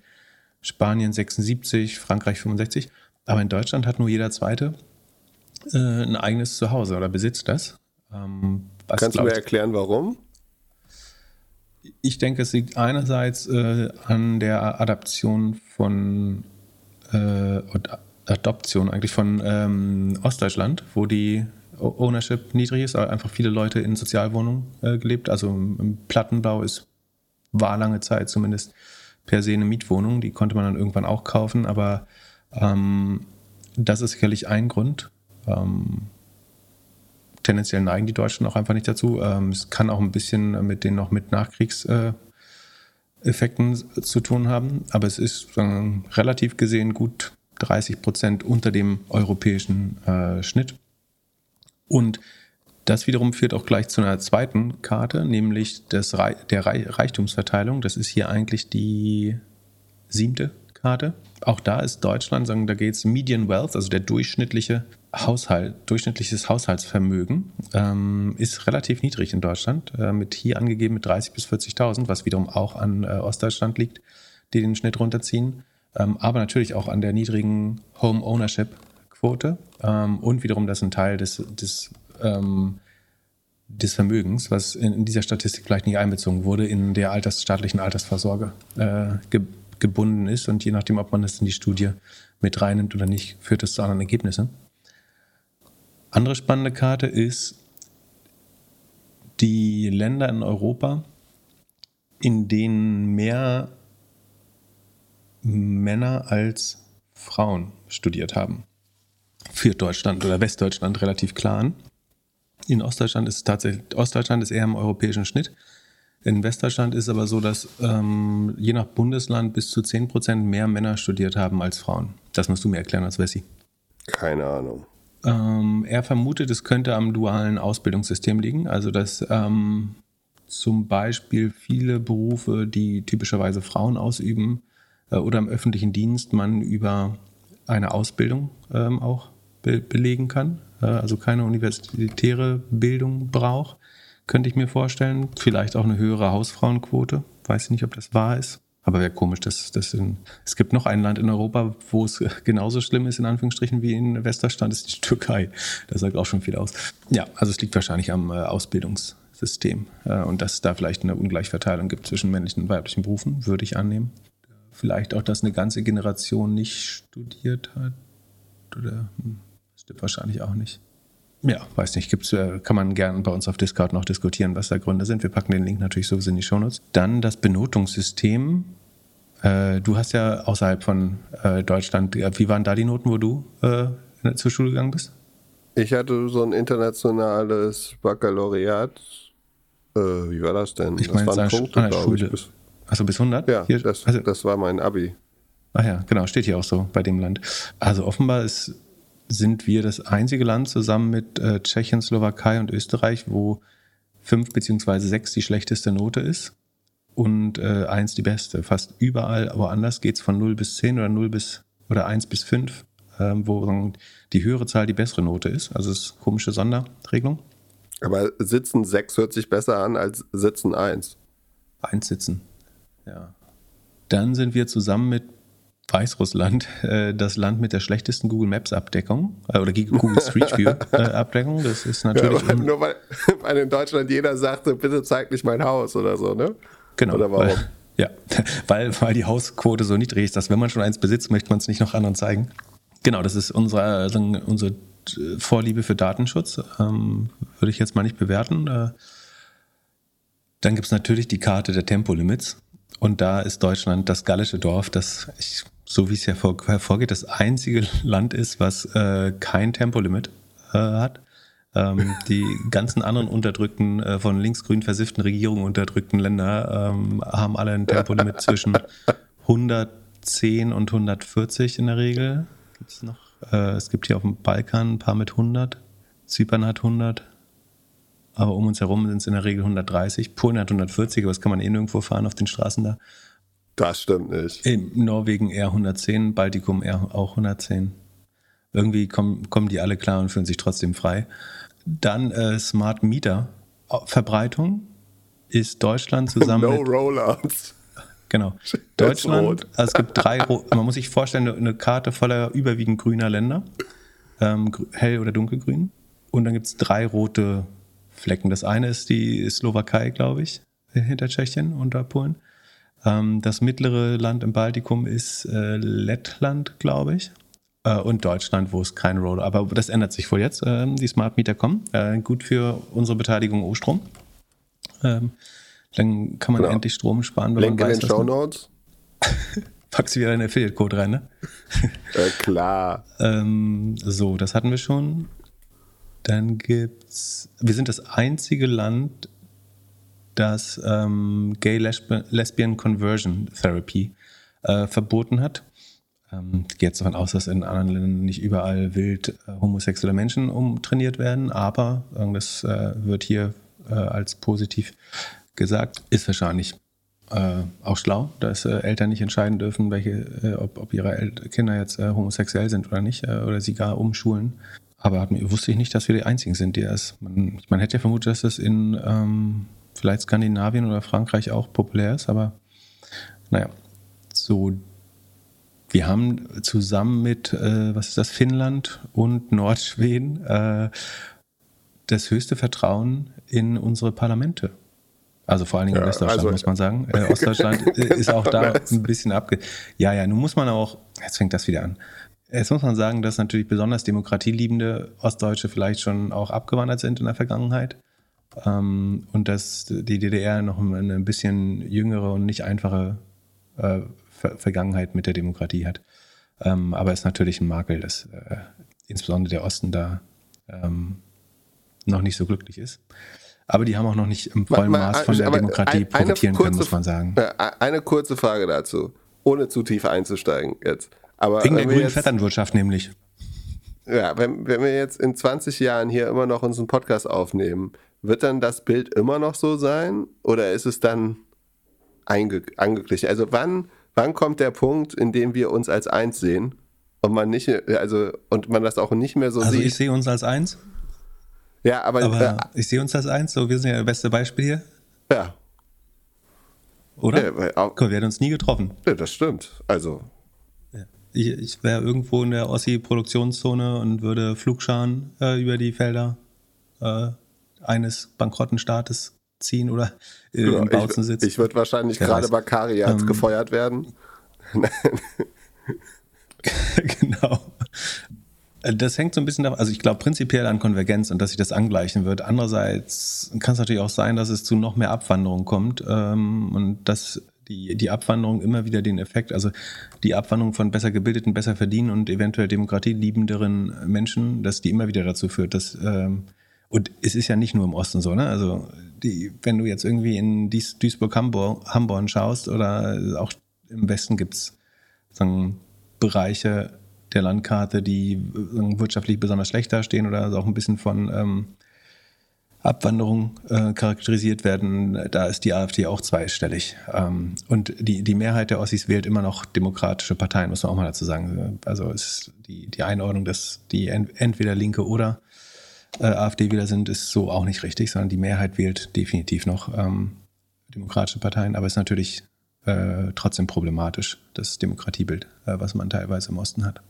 B: Spanien 76, Frankreich 65. Aber in Deutschland hat nur jeder Zweite äh, ein eigenes Zuhause oder besitzt das. Ähm, was,
A: Kannst du mir erklären, warum?
B: Ich denke, es liegt einerseits äh, an der Adaption von äh, Adoption eigentlich von ähm, Ostdeutschland, wo die Ownership niedrig ist, aber einfach viele Leute in Sozialwohnungen äh, gelebt. Also im im Plattenbau ist war lange Zeit zumindest per se eine Mietwohnung, die konnte man dann irgendwann auch kaufen, aber ähm, das ist sicherlich ein Grund. Ähm, tendenziell neigen die Deutschen auch einfach nicht dazu. Ähm, es kann auch ein bisschen mit den noch mit Nachkriegseffekten Effekten zu tun haben, aber es ist sagen, relativ gesehen gut 30 Prozent unter dem europäischen äh, Schnitt. Und das wiederum führt auch gleich zu einer zweiten Karte, nämlich des Rei der Rei Reichtumsverteilung. Das ist hier eigentlich die siebte Karte. Auch da ist Deutschland, sagen, da geht es Median Wealth, also der durchschnittliche Haushalt, durchschnittliches Haushaltsvermögen, ähm, ist relativ niedrig in Deutschland, äh, mit hier angegeben mit 30.000 bis 40.000, was wiederum auch an äh, Ostdeutschland liegt, die den Schnitt runterziehen, ähm, aber natürlich auch an der niedrigen Home Ownership Quote ähm, und wiederum das ist ein Teil des, des ähm, des Vermögens, was in, in, dieser Statistik vielleicht nicht einbezogen wurde, in der alters, staatlichen Altersvorsorge äh, ge, gebunden ist. Und je nachdem, ob man das in die Studie mit reinnimmt oder nicht, führt es zu anderen Ergebnissen. Andere spannende Karte ist die Länder in Europa, in denen mehr Männer als Frauen studiert haben. Führt Deutschland oder Westdeutschland relativ klar an. In Ostdeutschland ist es tatsächlich, Ostdeutschland ist eher im europäischen Schnitt. In Westdeutschland ist es aber so, dass ähm, je nach Bundesland bis zu 10% mehr Männer studiert haben als Frauen. Das musst du mir erklären als Wessi.
A: Keine Ahnung.
B: Ähm, er vermutet, es könnte am dualen Ausbildungssystem liegen. Also, dass ähm, zum Beispiel viele Berufe, die typischerweise Frauen ausüben äh, oder im öffentlichen Dienst, man über eine Ausbildung ähm, auch be belegen kann. Äh, also keine universitäre Bildung braucht könnte ich mir vorstellen. Vielleicht auch eine höhere Hausfrauenquote. Weiß nicht, ob das wahr ist. Aber wäre komisch, dass das in, es gibt noch ein Land in Europa, wo es genauso schlimm ist, in Anführungsstrichen, wie in Westerstand, ist die Türkei. Das sagt auch schon viel aus. Ja, also es liegt wahrscheinlich am äh, Ausbildungssystem äh, und dass es da vielleicht eine Ungleichverteilung gibt zwischen männlichen und weiblichen Berufen, würde ich annehmen. Vielleicht auch, dass eine ganze Generation nicht studiert hat. Oder hm, stimmt wahrscheinlich auch nicht. Ja, weiß nicht, gibt's, äh, kann man gerne bei uns auf Discord noch diskutieren, was da Gründe sind. Wir packen den Link natürlich sowieso in die Shownotes. Dann das Benotungssystem. Äh, du hast ja außerhalb von äh, Deutschland, wie waren da die Noten, wo du zur Schule gegangen bist?
A: Ich hatte so ein internationales Baccalaureat. Wie war das denn?
B: Ich meine,
A: das
B: waren Punkte, an der Schule. Bis, also bis 100?
A: Ja, das, also, das war mein Abi.
B: Ach ja, genau, steht hier auch so bei dem Land. Also offenbar ist sind wir das einzige Land zusammen mit äh, Tschechien, Slowakei und Österreich, wo fünf beziehungsweise sechs die schlechteste Note ist und äh, eins die beste. Fast überall woanders geht es von 0 bis 10 oder 0 bis oder 1 bis 5, ähm, wo die höhere Zahl die bessere Note ist. Also es ist eine komische Sonderregelung.
A: Aber Sitzen 6 hört sich besser an als Sitzen 1.
B: 1 sitzen, ja. Dann sind wir zusammen mit Weißrussland äh, das Land mit der schlechtesten Google Maps Abdeckung äh, oder Google Street View äh, Abdeckung. Das ist natürlich.
A: Ja, nur weil, weil, in Deutschland jeder sagte, bitte zeig nicht mein Haus oder so, ne?
B: Genau.
A: Oder warum?
B: Weil, ja, weil, weil die Hausquote so niedrig ist, dass wenn man schon eins besitzt, möchte man es nicht noch anderen zeigen. Genau, das ist unsere, also unsere Vorliebe für Datenschutz. Ähm, würde ich jetzt mal nicht bewerten. Äh, dann gibt es natürlich die Karte der Tempolimits. Und da ist Deutschland das gallische Dorf, das ich so wie es ja hervorgeht, das einzige Land ist, was äh, kein Tempolimit äh, hat. Ähm, die ganzen anderen unterdrückten, äh, von linksgrün versifften Regierungen unterdrückten Länder ähm, haben alle ein Tempolimit zwischen 110 und 140 in der Regel. Gibt's noch? Äh, es gibt hier auf dem Balkan ein paar mit 100. Zypern hat 100. Aber um uns herum sind es in der Regel 130. Polen hat 140, aber das kann man eh nirgendwo fahren auf den Straßen da.
A: Das stimmt nicht.
B: In Norwegen eher 110, Baltikum eher auch 110. Irgendwie kommen, kommen die alle klar und fühlen sich trotzdem frei. Dann äh, Smart Meter Verbreitung ist Deutschland zusammen.
A: no Rollouts.
B: Genau. Deutschland, also es gibt drei, man muss sich vorstellen, eine Karte voller überwiegend grüner Länder, ähm, hell- oder dunkelgrün. Und dann gibt es drei rote Flecken. Das eine ist die Slowakei, glaube ich, hinter Tschechien und Polen. Ähm, das mittlere Land im Baltikum ist äh, Lettland, glaube ich. Äh, und Deutschland, wo es kein Roller. Aber das ändert sich wohl jetzt. Ähm, die Smart Meter kommen. Äh, gut für unsere Beteiligung O-Strom. Ähm, dann kann man genau. endlich Strom sparen,
A: wenn Link man weiß, in den Show Notes.
B: Packst du wieder einen Affiliate-Code rein, ne?
A: Ja, klar.
B: ähm, so, das hatten wir schon. Dann gibt's. Wir sind das einzige Land das ähm, Gay Lesbian Conversion Therapy äh, verboten hat. Ähm, ich gehe jetzt davon aus, dass in anderen Ländern nicht überall wild äh, homosexuelle Menschen umtrainiert werden, aber äh, das äh, wird hier äh, als positiv gesagt. Ist wahrscheinlich äh, auch schlau, dass Eltern nicht entscheiden dürfen, welche, ob, ob, ihre El Kinder jetzt homosexuell sind oder nicht, oder sie gar umschulen. Aber wusste ich nicht, dass wir die Einzigen sind, die es. Man, man hätte ja vermutet, dass das in ähm, vielleicht Skandinavien oder Frankreich auch populär ist, aber naja, so. Wir haben zusammen mit, äh, was ist das, Finnland und Nordschweden äh, das höchste Vertrauen in unsere Parlamente. Also vor allen Dingen in ja, Westdeutschland, also, muss man sagen. Äh, Ostdeutschland ist auch da ein bisschen abge... Ja, ja, nun muss man auch... Jetzt fängt das wieder an. Jetzt muss man sagen, dass natürlich besonders demokratieliebende Ostdeutsche vielleicht schon auch abgewandert sind in der Vergangenheit. Ähm, und dass die DDR noch eine ein bisschen jüngere und nicht einfache äh, Ver Vergangenheit mit der Demokratie hat. Ähm, aber es ist natürlich ein Makel, dass äh, insbesondere der Osten da ähm, noch nicht so glücklich ist. Aber die haben auch nicht im vollen Maß von der Demokratie profitieren
A: kurze,
B: können, muss man sagen.
A: Eine kurze Frage dazu, ohne zu tief einzusteigen jetzt. Aber
B: Wegen der grünen Vetternwirtschaft nämlich.
A: Ja, wenn, wenn wir jetzt in 20 Jahren hier immer noch unseren Podcast aufnehmen, wird dann das Bild immer noch so sein oder ist es dann angeglichen? Also wann, wann kommt der Punkt, in dem wir uns als eins sehen und man nicht, also und man das auch nicht mehr so
B: also
A: sieht?
B: Also ich sehe uns als eins.
A: Ja, aber,
B: aber äh, ich sehe uns als eins. So, wir sind ja das beste Beispiel hier.
A: Ja.
B: Oder? Ja, weil auch, wir hätten uns nie getroffen.
A: Ja, das stimmt. Also
B: ich, ich wäre irgendwo in der Ossi-Produktionszone und würde Flugscharen äh, über die Felder äh, eines bankrotten Staates ziehen oder äh,
A: ja,
B: im Bautzen
A: sitzen. Ich, ich würde wahrscheinlich gerade bei Kariat ähm, gefeuert werden.
B: genau. Das hängt so ein bisschen davon, also ich glaube prinzipiell an Konvergenz und dass sich das angleichen wird. Andererseits kann es natürlich auch sein, dass es zu noch mehr Abwanderung kommt ähm, und dass die, die Abwanderung immer wieder den Effekt, also die Abwanderung von besser gebildeten, besser verdienen und eventuell demokratieliebenderen Menschen, dass die immer wieder dazu führt, dass ähm, und es ist ja nicht nur im Osten so, ne? Also die, wenn du jetzt irgendwie in Duisburg-Hamborn schaust oder auch im Westen gibt es Bereiche der Landkarte, die wirtschaftlich besonders schlecht dastehen oder auch ein bisschen von ähm, Abwanderung äh, charakterisiert werden, da ist die AfD auch zweistellig. Ähm, und die, die Mehrheit der Ossis wählt immer noch demokratische Parteien, muss man auch mal dazu sagen. Also ist die, die Einordnung, dass die entweder Linke oder äh, AfD wieder sind, ist so auch nicht richtig, sondern die Mehrheit wählt definitiv noch ähm, demokratische Parteien, aber ist natürlich äh, trotzdem problematisch, das Demokratiebild, äh, was man teilweise im Osten hat.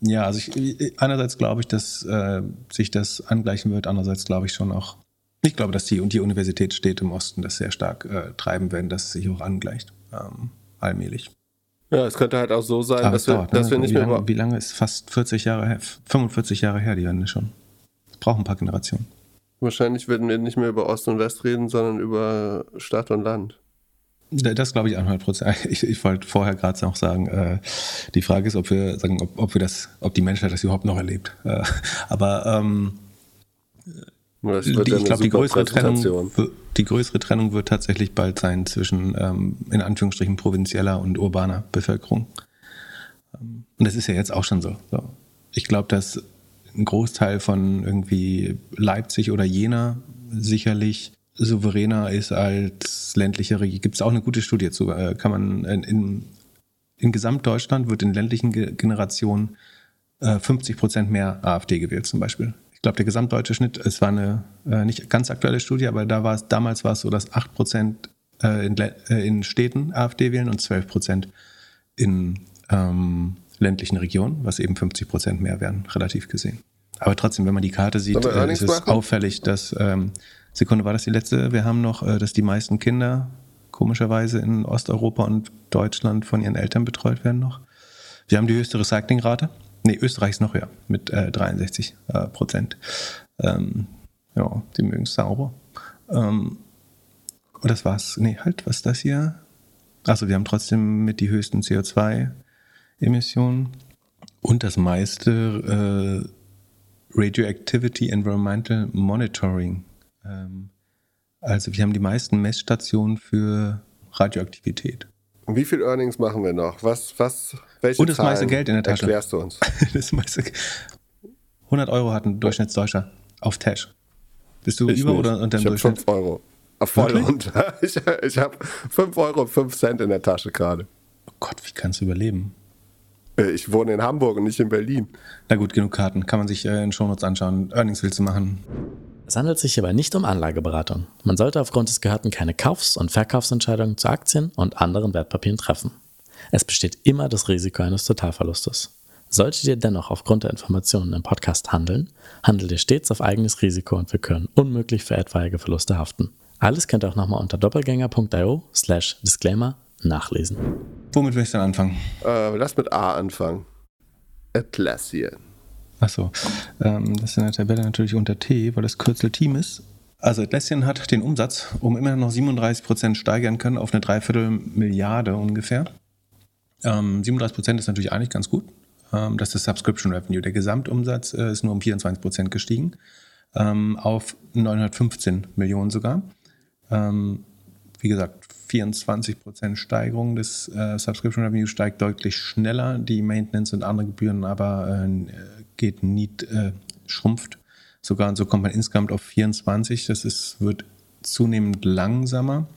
B: Ja, also ich, einerseits glaube ich, dass äh, sich das angleichen wird, andererseits glaube ich schon auch, ich glaube, dass die und die Universitätsstädte im Osten das sehr stark äh, treiben werden, dass es sich auch angleicht, ähm, allmählich.
A: Ja, es könnte halt auch so sein, Aber dass, wir, dauert, dass ne? wir nicht
B: wie
A: mehr.
B: Lange, wie lange ist fast 40 Jahre her, 45 Jahre her, die Wende schon? Es braucht ein paar Generationen.
A: Wahrscheinlich werden wir nicht mehr über Ost und West reden, sondern über Stadt und Land.
B: Das glaube ich 100 Prozent. Ich, ich wollte vorher gerade noch sagen, äh, die Frage ist, ob wir sagen, ob, ob, wir das, ob die Menschheit das überhaupt noch erlebt. Äh, aber ähm, die, ich glaube, die größere Trennung, die größere Trennung wird tatsächlich bald sein zwischen ähm, in Anführungsstrichen provinzieller und urbaner Bevölkerung. Ähm, und das ist ja jetzt auch schon so. so. Ich glaube, dass ein Großteil von irgendwie Leipzig oder Jena sicherlich souveräner ist als ländliche Region. Gibt es auch eine gute Studie zu. Äh, kann man in, in Gesamtdeutschland wird in ländlichen Generationen äh, 50 Prozent mehr AfD gewählt zum Beispiel. Ich glaube, der gesamtdeutsche Schnitt, es war eine äh, nicht ganz aktuelle Studie, aber da war es, damals war es so, dass 8 Prozent äh, in, äh, in Städten AfD wählen und 12 Prozent in ähm, ländlichen Regionen, was eben 50 Prozent mehr wären, relativ gesehen. Aber trotzdem, wenn man die Karte sieht, äh, ist es machen? auffällig, dass ähm, Sekunde, war das die letzte? Wir haben noch, äh, dass die meisten Kinder komischerweise in Osteuropa und Deutschland von ihren Eltern betreut werden noch. Wir haben die höchste Recyclingrate. Nee, Österreich ist noch höher, mit äh, 63 äh, Prozent. Ähm, ja, die mögen es sauber. Ähm, und das war's. Nee, halt, was ist das hier? Also wir haben trotzdem mit die höchsten CO2-Emissionen und das meiste äh, Radioactivity Environmental Monitoring ähm, also wir haben die meisten Messstationen für Radioaktivität.
A: Wie viel Earnings machen wir noch? Was, was,
B: welche Und das Zahlen meiste Geld in der Tasche.
A: Erklärst du uns.
B: das meiste, 100 Euro hat ein Durchschnittsdeutscher auf Tash. Bist du
A: ich
B: über
A: nicht.
B: oder unter dem
A: Durchschnitt? 5 Euro. Voll runter. Ich, ich habe 5 Euro und 5 Cent in der Tasche gerade.
B: Oh Gott, wie kannst du überleben?
A: Äh, ich wohne in Hamburg und nicht in Berlin.
B: Na gut, genug Karten. Kann man sich äh, in Shownotes anschauen. Earnings willst du machen.
C: Es handelt sich hierbei nicht um Anlageberatung. Man sollte aufgrund des Gehörten keine Kaufs- und Verkaufsentscheidungen zu Aktien und anderen Wertpapieren treffen. Es besteht immer das Risiko eines Totalverlustes. Solltet ihr dennoch aufgrund der Informationen im Podcast handeln, handelt ihr stets auf eigenes Risiko und wir können unmöglich für etwaige Verluste haften. Alles könnt ihr auch nochmal unter doppelgänger.io slash disclaimer nachlesen.
B: Womit willst du dann anfangen?
A: Äh, lass mit A anfangen. Atlassian.
B: Achso, ähm, das ist in der Tabelle natürlich unter T, weil das Kürzel Team ist. Also Atlassian hat den Umsatz um immer noch 37 Prozent steigern können auf eine Dreiviertel Milliarde ungefähr. Ähm, 37 Prozent ist natürlich eigentlich ganz gut. Ähm, das ist das Subscription Revenue. Der Gesamtumsatz äh, ist nur um 24 Prozent gestiegen. ähm, auf 915 Millionen sogar. Ähm, wie gesagt, 24% Steigerung des äh, Subscription Revenue steigt deutlich schneller. Die Maintenance und andere Gebühren aber äh, geht nicht, äh, schrumpft sogar und so kommt man insgesamt auf 24. Das ist, wird zunehmend langsamer.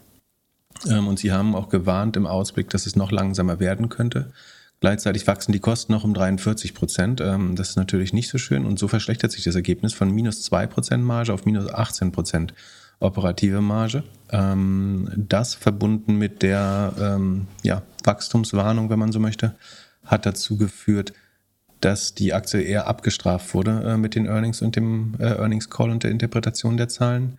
B: Ähm, und sie haben auch gewarnt im Ausblick, dass es noch langsamer werden könnte. Gleichzeitig wachsen die Kosten noch um 43 Prozent. Ähm, das ist natürlich nicht so schön und so verschlechtert sich das Ergebnis von minus 2 Prozent Marge auf minus 18 Prozent operative Marge. Ähm, das verbunden mit der ähm, ja, Wachstumswarnung, wenn man so möchte, hat dazu geführt, dass die Aktie eher abgestraft wurde äh, mit den Earnings und dem äh, Earnings Call und der Interpretation der Zahlen.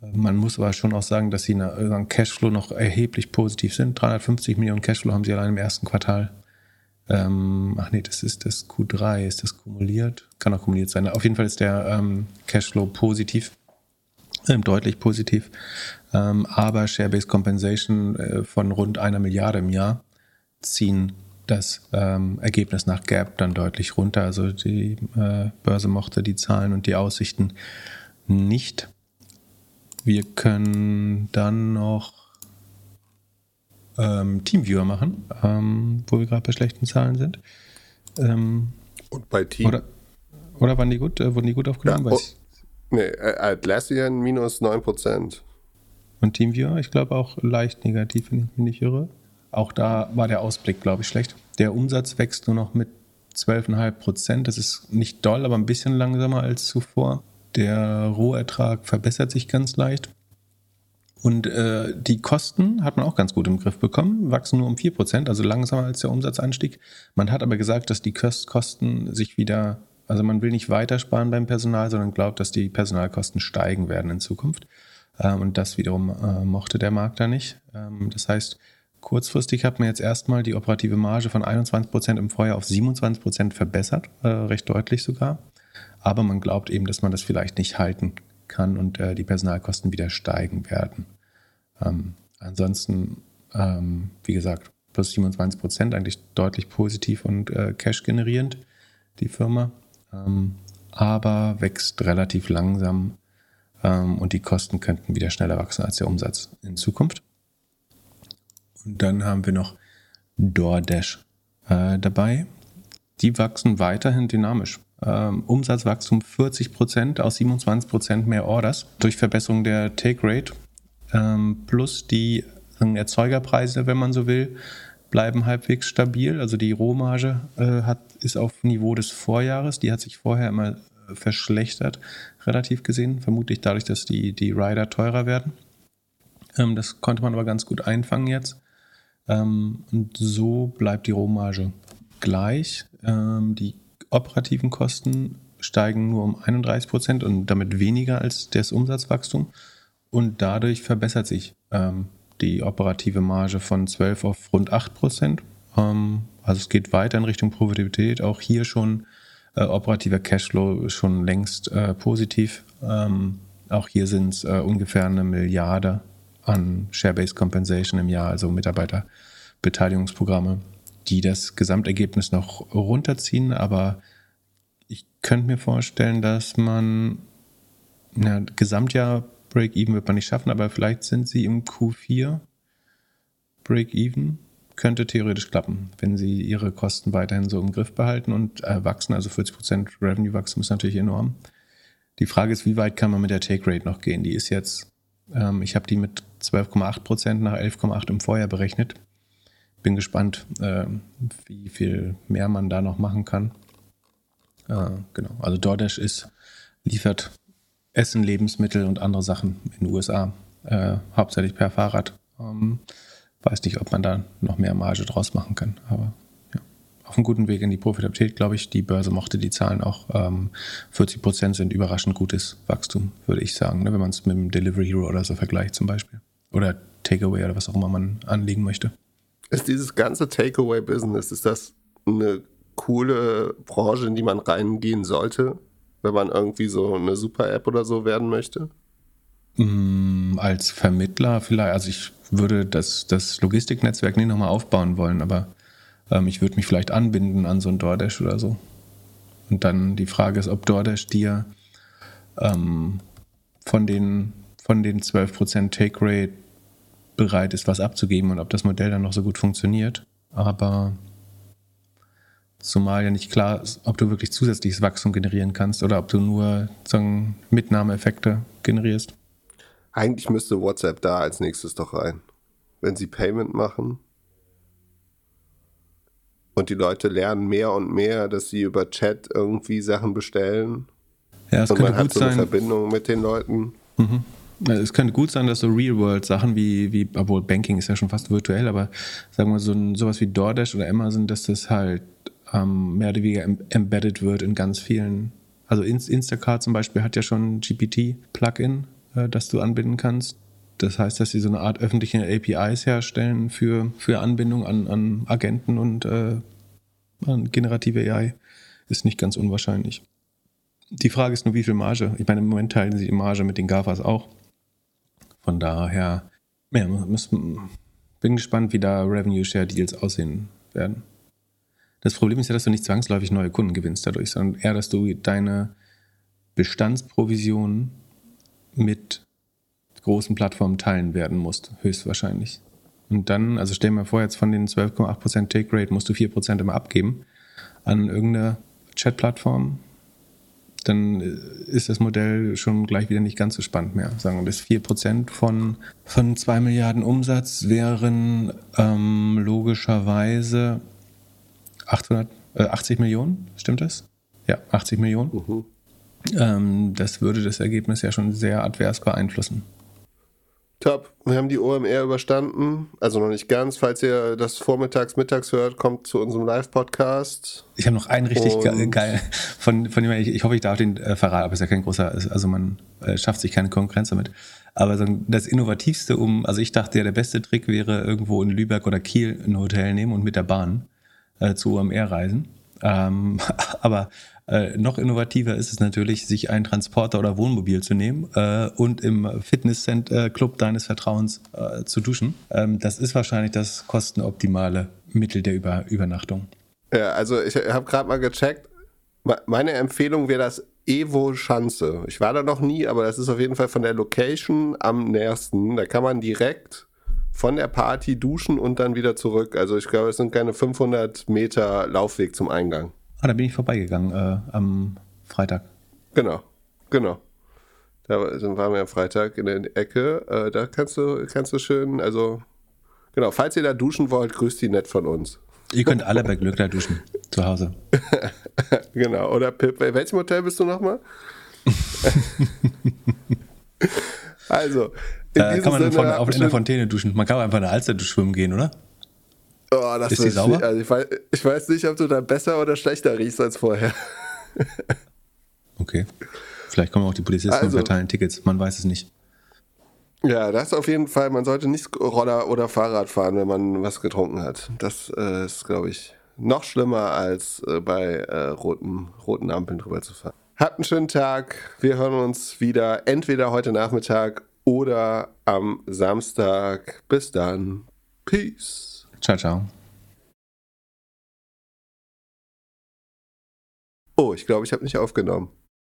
B: Man muss aber schon auch sagen, dass sie nach Cashflow noch erheblich positiv sind. 350 Millionen Cashflow haben sie allein im ersten Quartal. Ähm, ach nee, das ist das Q3. Ist das kumuliert? Kann auch kumuliert sein. Auf jeden Fall ist der ähm, Cashflow positiv, ähm, deutlich positiv. Ähm, aber Share-Based Compensation äh, von rund einer Milliarde im Jahr ziehen das ähm, Ergebnis nach Gap dann deutlich runter. Also die äh, Börse mochte die Zahlen und die Aussichten nicht. Wir können dann noch ähm, Teamviewer machen, ähm, wo wir gerade bei schlechten Zahlen sind.
A: Ähm, und bei Team.
B: Oder, oder waren die gut? Äh, wurden die gut aufgenommen? Ja, oh,
A: nee, äh, Atlassian minus 9%.
B: Und Teamviewer, ich glaube auch leicht negativ, wenn ich mich nicht irre. Auch da war der Ausblick, glaube ich, schlecht. Der Umsatz wächst nur noch mit 12,5% Das ist nicht doll, aber ein bisschen langsamer als zuvor. Der Rohertrag verbessert sich ganz leicht. Und äh, die Kosten hat man auch ganz gut im Griff bekommen, wachsen nur um 4%, also langsamer als der Umsatzanstieg. Man hat aber gesagt, dass die Kosten sich wieder, also man will nicht weiter sparen beim Personal, sondern glaubt, dass die Personalkosten steigen werden in Zukunft. Ähm, und das wiederum äh, mochte der Markt da nicht. Ähm, das heißt, kurzfristig hat man jetzt erstmal die operative Marge von 21% im Vorjahr auf 27% verbessert, äh, recht deutlich sogar. Aber man glaubt eben, dass man das vielleicht nicht halten kann und äh, die Personalkosten wieder steigen werden. Ähm, ansonsten, ähm, wie gesagt, plus 27 Prozent, eigentlich deutlich positiv und äh, cash generierend, die Firma. Ähm, aber wächst relativ langsam ähm, und die Kosten könnten wieder schneller wachsen als der Umsatz in Zukunft. Dann haben wir noch DoorDash äh, dabei. Die wachsen weiterhin dynamisch ähm, Umsatzwachstum 40 Prozent aus 27 Prozent mehr Orders durch Verbesserung der Take Rate ähm, plus die Erzeugerpreise, wenn man so will, bleiben halbwegs stabil. Also die Rohmarge äh, hat, ist auf Niveau des Vorjahres. Die hat sich vorher immer äh, verschlechtert, relativ gesehen. Vermutlich dadurch, dass die, die Rider teurer werden. Ähm, das konnte man aber ganz gut einfangen jetzt. Ähm, und so bleibt die Rohmarge gleich. Ähm, die operativen Kosten steigen nur um 31 Prozent und damit weniger als das Umsatzwachstum. Und dadurch verbessert sich ähm, die operative Marge von 12 auf rund 8 Prozent. Ähm, also es geht weiter in Richtung Profitabilität. Auch hier schon äh, operativer Cashflow schon längst äh, positiv. Ähm, auch hier sind es äh, ungefähr eine Milliarde an Share-Based Compensation im Jahr, also Mitarbeiterbeteiligungsprogramme die das Gesamtergebnis noch runterziehen, aber ich könnte mir vorstellen, dass man, na, Gesamtjahr Break-Even wird man nicht schaffen, aber vielleicht sind sie im Q4 Break-Even. Könnte theoretisch klappen, wenn sie ihre Kosten weiterhin so im Griff behalten und äh, wachsen. Also 40% Revenue-Wachstum ist natürlich enorm. Die Frage ist, wie weit kann man mit der Take Rate noch gehen? Die ist jetzt, ähm, ich habe die mit 12,8% nach 11,8% im Vorjahr berechnet bin gespannt, äh, wie viel mehr man da noch machen kann. Äh, genau, also DoorDash ist, liefert Essen, Lebensmittel und andere Sachen in den USA, äh, hauptsächlich per Fahrrad. Ähm, weiß nicht, ob man da noch mehr Marge draus machen kann, aber auf einem guten Weg in die Profitabilität, glaube ich. Die Börse mochte die Zahlen auch. Ähm, 40 Prozent sind überraschend gutes Wachstum, würde ich sagen, ne, wenn man es mit dem Delivery Hero oder so vergleicht zum Beispiel. Oder Takeaway oder was auch immer man anlegen möchte.
A: Ist dieses ganze Takeaway-Business, ist das eine coole Branche, in die man reingehen sollte, wenn man irgendwie so eine Super-App oder so werden möchte?
B: Mm, als Vermittler vielleicht, also ich würde das, das Logistiknetzwerk nicht nochmal aufbauen wollen, aber ähm, ich würde mich vielleicht anbinden an so ein DoorDash oder so. Und dann die Frage ist, ob DoorDash dir ähm, von den, von den 12% Take Rate bereit ist, was abzugeben und ob das Modell dann noch so gut funktioniert. Aber zumal ja nicht klar ist, ob du wirklich zusätzliches Wachstum generieren kannst oder ob du nur sagen, Mitnahmeeffekte generierst.
A: Eigentlich müsste WhatsApp da als nächstes doch rein. Wenn sie Payment machen und die Leute lernen mehr und mehr, dass sie über Chat irgendwie Sachen bestellen.
B: Ja, es
A: und
B: könnte
A: man
B: gut
A: hat so eine
B: sein.
A: Verbindung mit den Leuten.
B: Mhm. Es könnte gut sein, dass so Real-World-Sachen wie, wie, obwohl Banking ist ja schon fast virtuell, aber sagen wir so ein, sowas wie DoorDash oder Amazon, dass das halt ähm, mehr oder weniger em embedded wird in ganz vielen. Also Inst Instacart zum Beispiel hat ja schon ein GPT-Plugin, äh, das du anbinden kannst. Das heißt, dass sie so eine Art öffentliche APIs herstellen für, für Anbindung an, an Agenten und äh, an generative AI. Ist nicht ganz unwahrscheinlich. Die Frage ist nur, wie viel Marge. Ich meine, im Moment teilen sie die Marge mit den GAFAs auch. Von daher, ja, müssen, bin gespannt, wie da Revenue Share Deals aussehen werden. Das Problem ist ja, dass du nicht zwangsläufig neue Kunden gewinnst dadurch, sondern eher, dass du deine Bestandsprovision mit großen Plattformen teilen werden musst, höchstwahrscheinlich. Und dann, also stell mal vor, jetzt von den 12,8% Take Rate musst du 4% immer abgeben an irgendeine Chat-Plattform, dann ist das Modell schon gleich wieder nicht ganz so spannend mehr. Sagen wir, das 4% von, von 2 Milliarden Umsatz wären ähm, logischerweise 800, äh, 80 Millionen, stimmt das? Ja, 80 Millionen.
A: Mhm.
B: Ähm, das würde das Ergebnis ja schon sehr advers beeinflussen.
A: Top, wir haben die OMR überstanden. Also noch nicht ganz. Falls ihr das vormittags, mittags hört, kommt zu unserem Live-Podcast.
B: Ich habe noch einen richtig ge geil, von, von dem ich, ich hoffe, ich darf den äh, verraten, aber es ist ja kein großer, also man äh, schafft sich keine Konkurrenz damit. Aber so das Innovativste, um, also ich dachte ja, der beste Trick wäre, irgendwo in Lübeck oder Kiel ein Hotel nehmen und mit der Bahn äh, zu OMR reisen. Ähm, aber äh, noch innovativer ist es natürlich, sich einen Transporter oder Wohnmobil zu nehmen äh, und im Fitnessclub deines Vertrauens äh, zu duschen. Ähm, das ist wahrscheinlich das kostenoptimale Mittel der Über Übernachtung.
A: Ja, also ich habe gerade mal gecheckt. Me- Meine Empfehlung wäre das Evo Schanze. Ich war da noch nie, aber das ist auf jeden Fall von der Location am nächsten. Da kann man direkt von der Party duschen und dann wieder zurück. Also ich glaube, es sind keine 500 Meter Laufweg zum Eingang.
B: Ah, da bin ich vorbeigegangen äh, am Freitag.
A: Genau, genau. Da waren wir am Freitag in der Ecke. Äh, da kannst du, kannst du schön, also genau, falls ihr da duschen wollt, grüßt die nett von uns.
B: Ihr könnt alle bei Glückler duschen, zu Hause.
A: Genau, oder Pip, bei welchem Hotel bist du nochmal? also, in
B: Da kann man
A: Sinne,
B: in der Fontäne duschen. Man kann auch einfach in der Alster schwimmen gehen, oder?
A: Oh, das
B: Ist
A: ist
B: sauber?
A: Also ich, weiß, ich weiß nicht, ob du da besser oder schlechter riechst als vorher.
B: Okay. Vielleicht kommen auch die Polizisten und
A: Also-
B: verteilen Tickets. Man weiß es nicht.
A: Ja, das auf jeden Fall. Man sollte nicht Roller oder Fahrrad fahren, wenn man was getrunken hat. Das äh, ist, glaube ich, noch schlimmer als äh, bei äh, roten, roten Ampeln drüber zu fahren. Habt einen schönen Tag. Wir hören uns wieder entweder heute Nachmittag oder am Samstag. Bis dann. Peace.
B: Ciao, ciao.
A: Oh, ich glaube, ich habe nicht aufgenommen.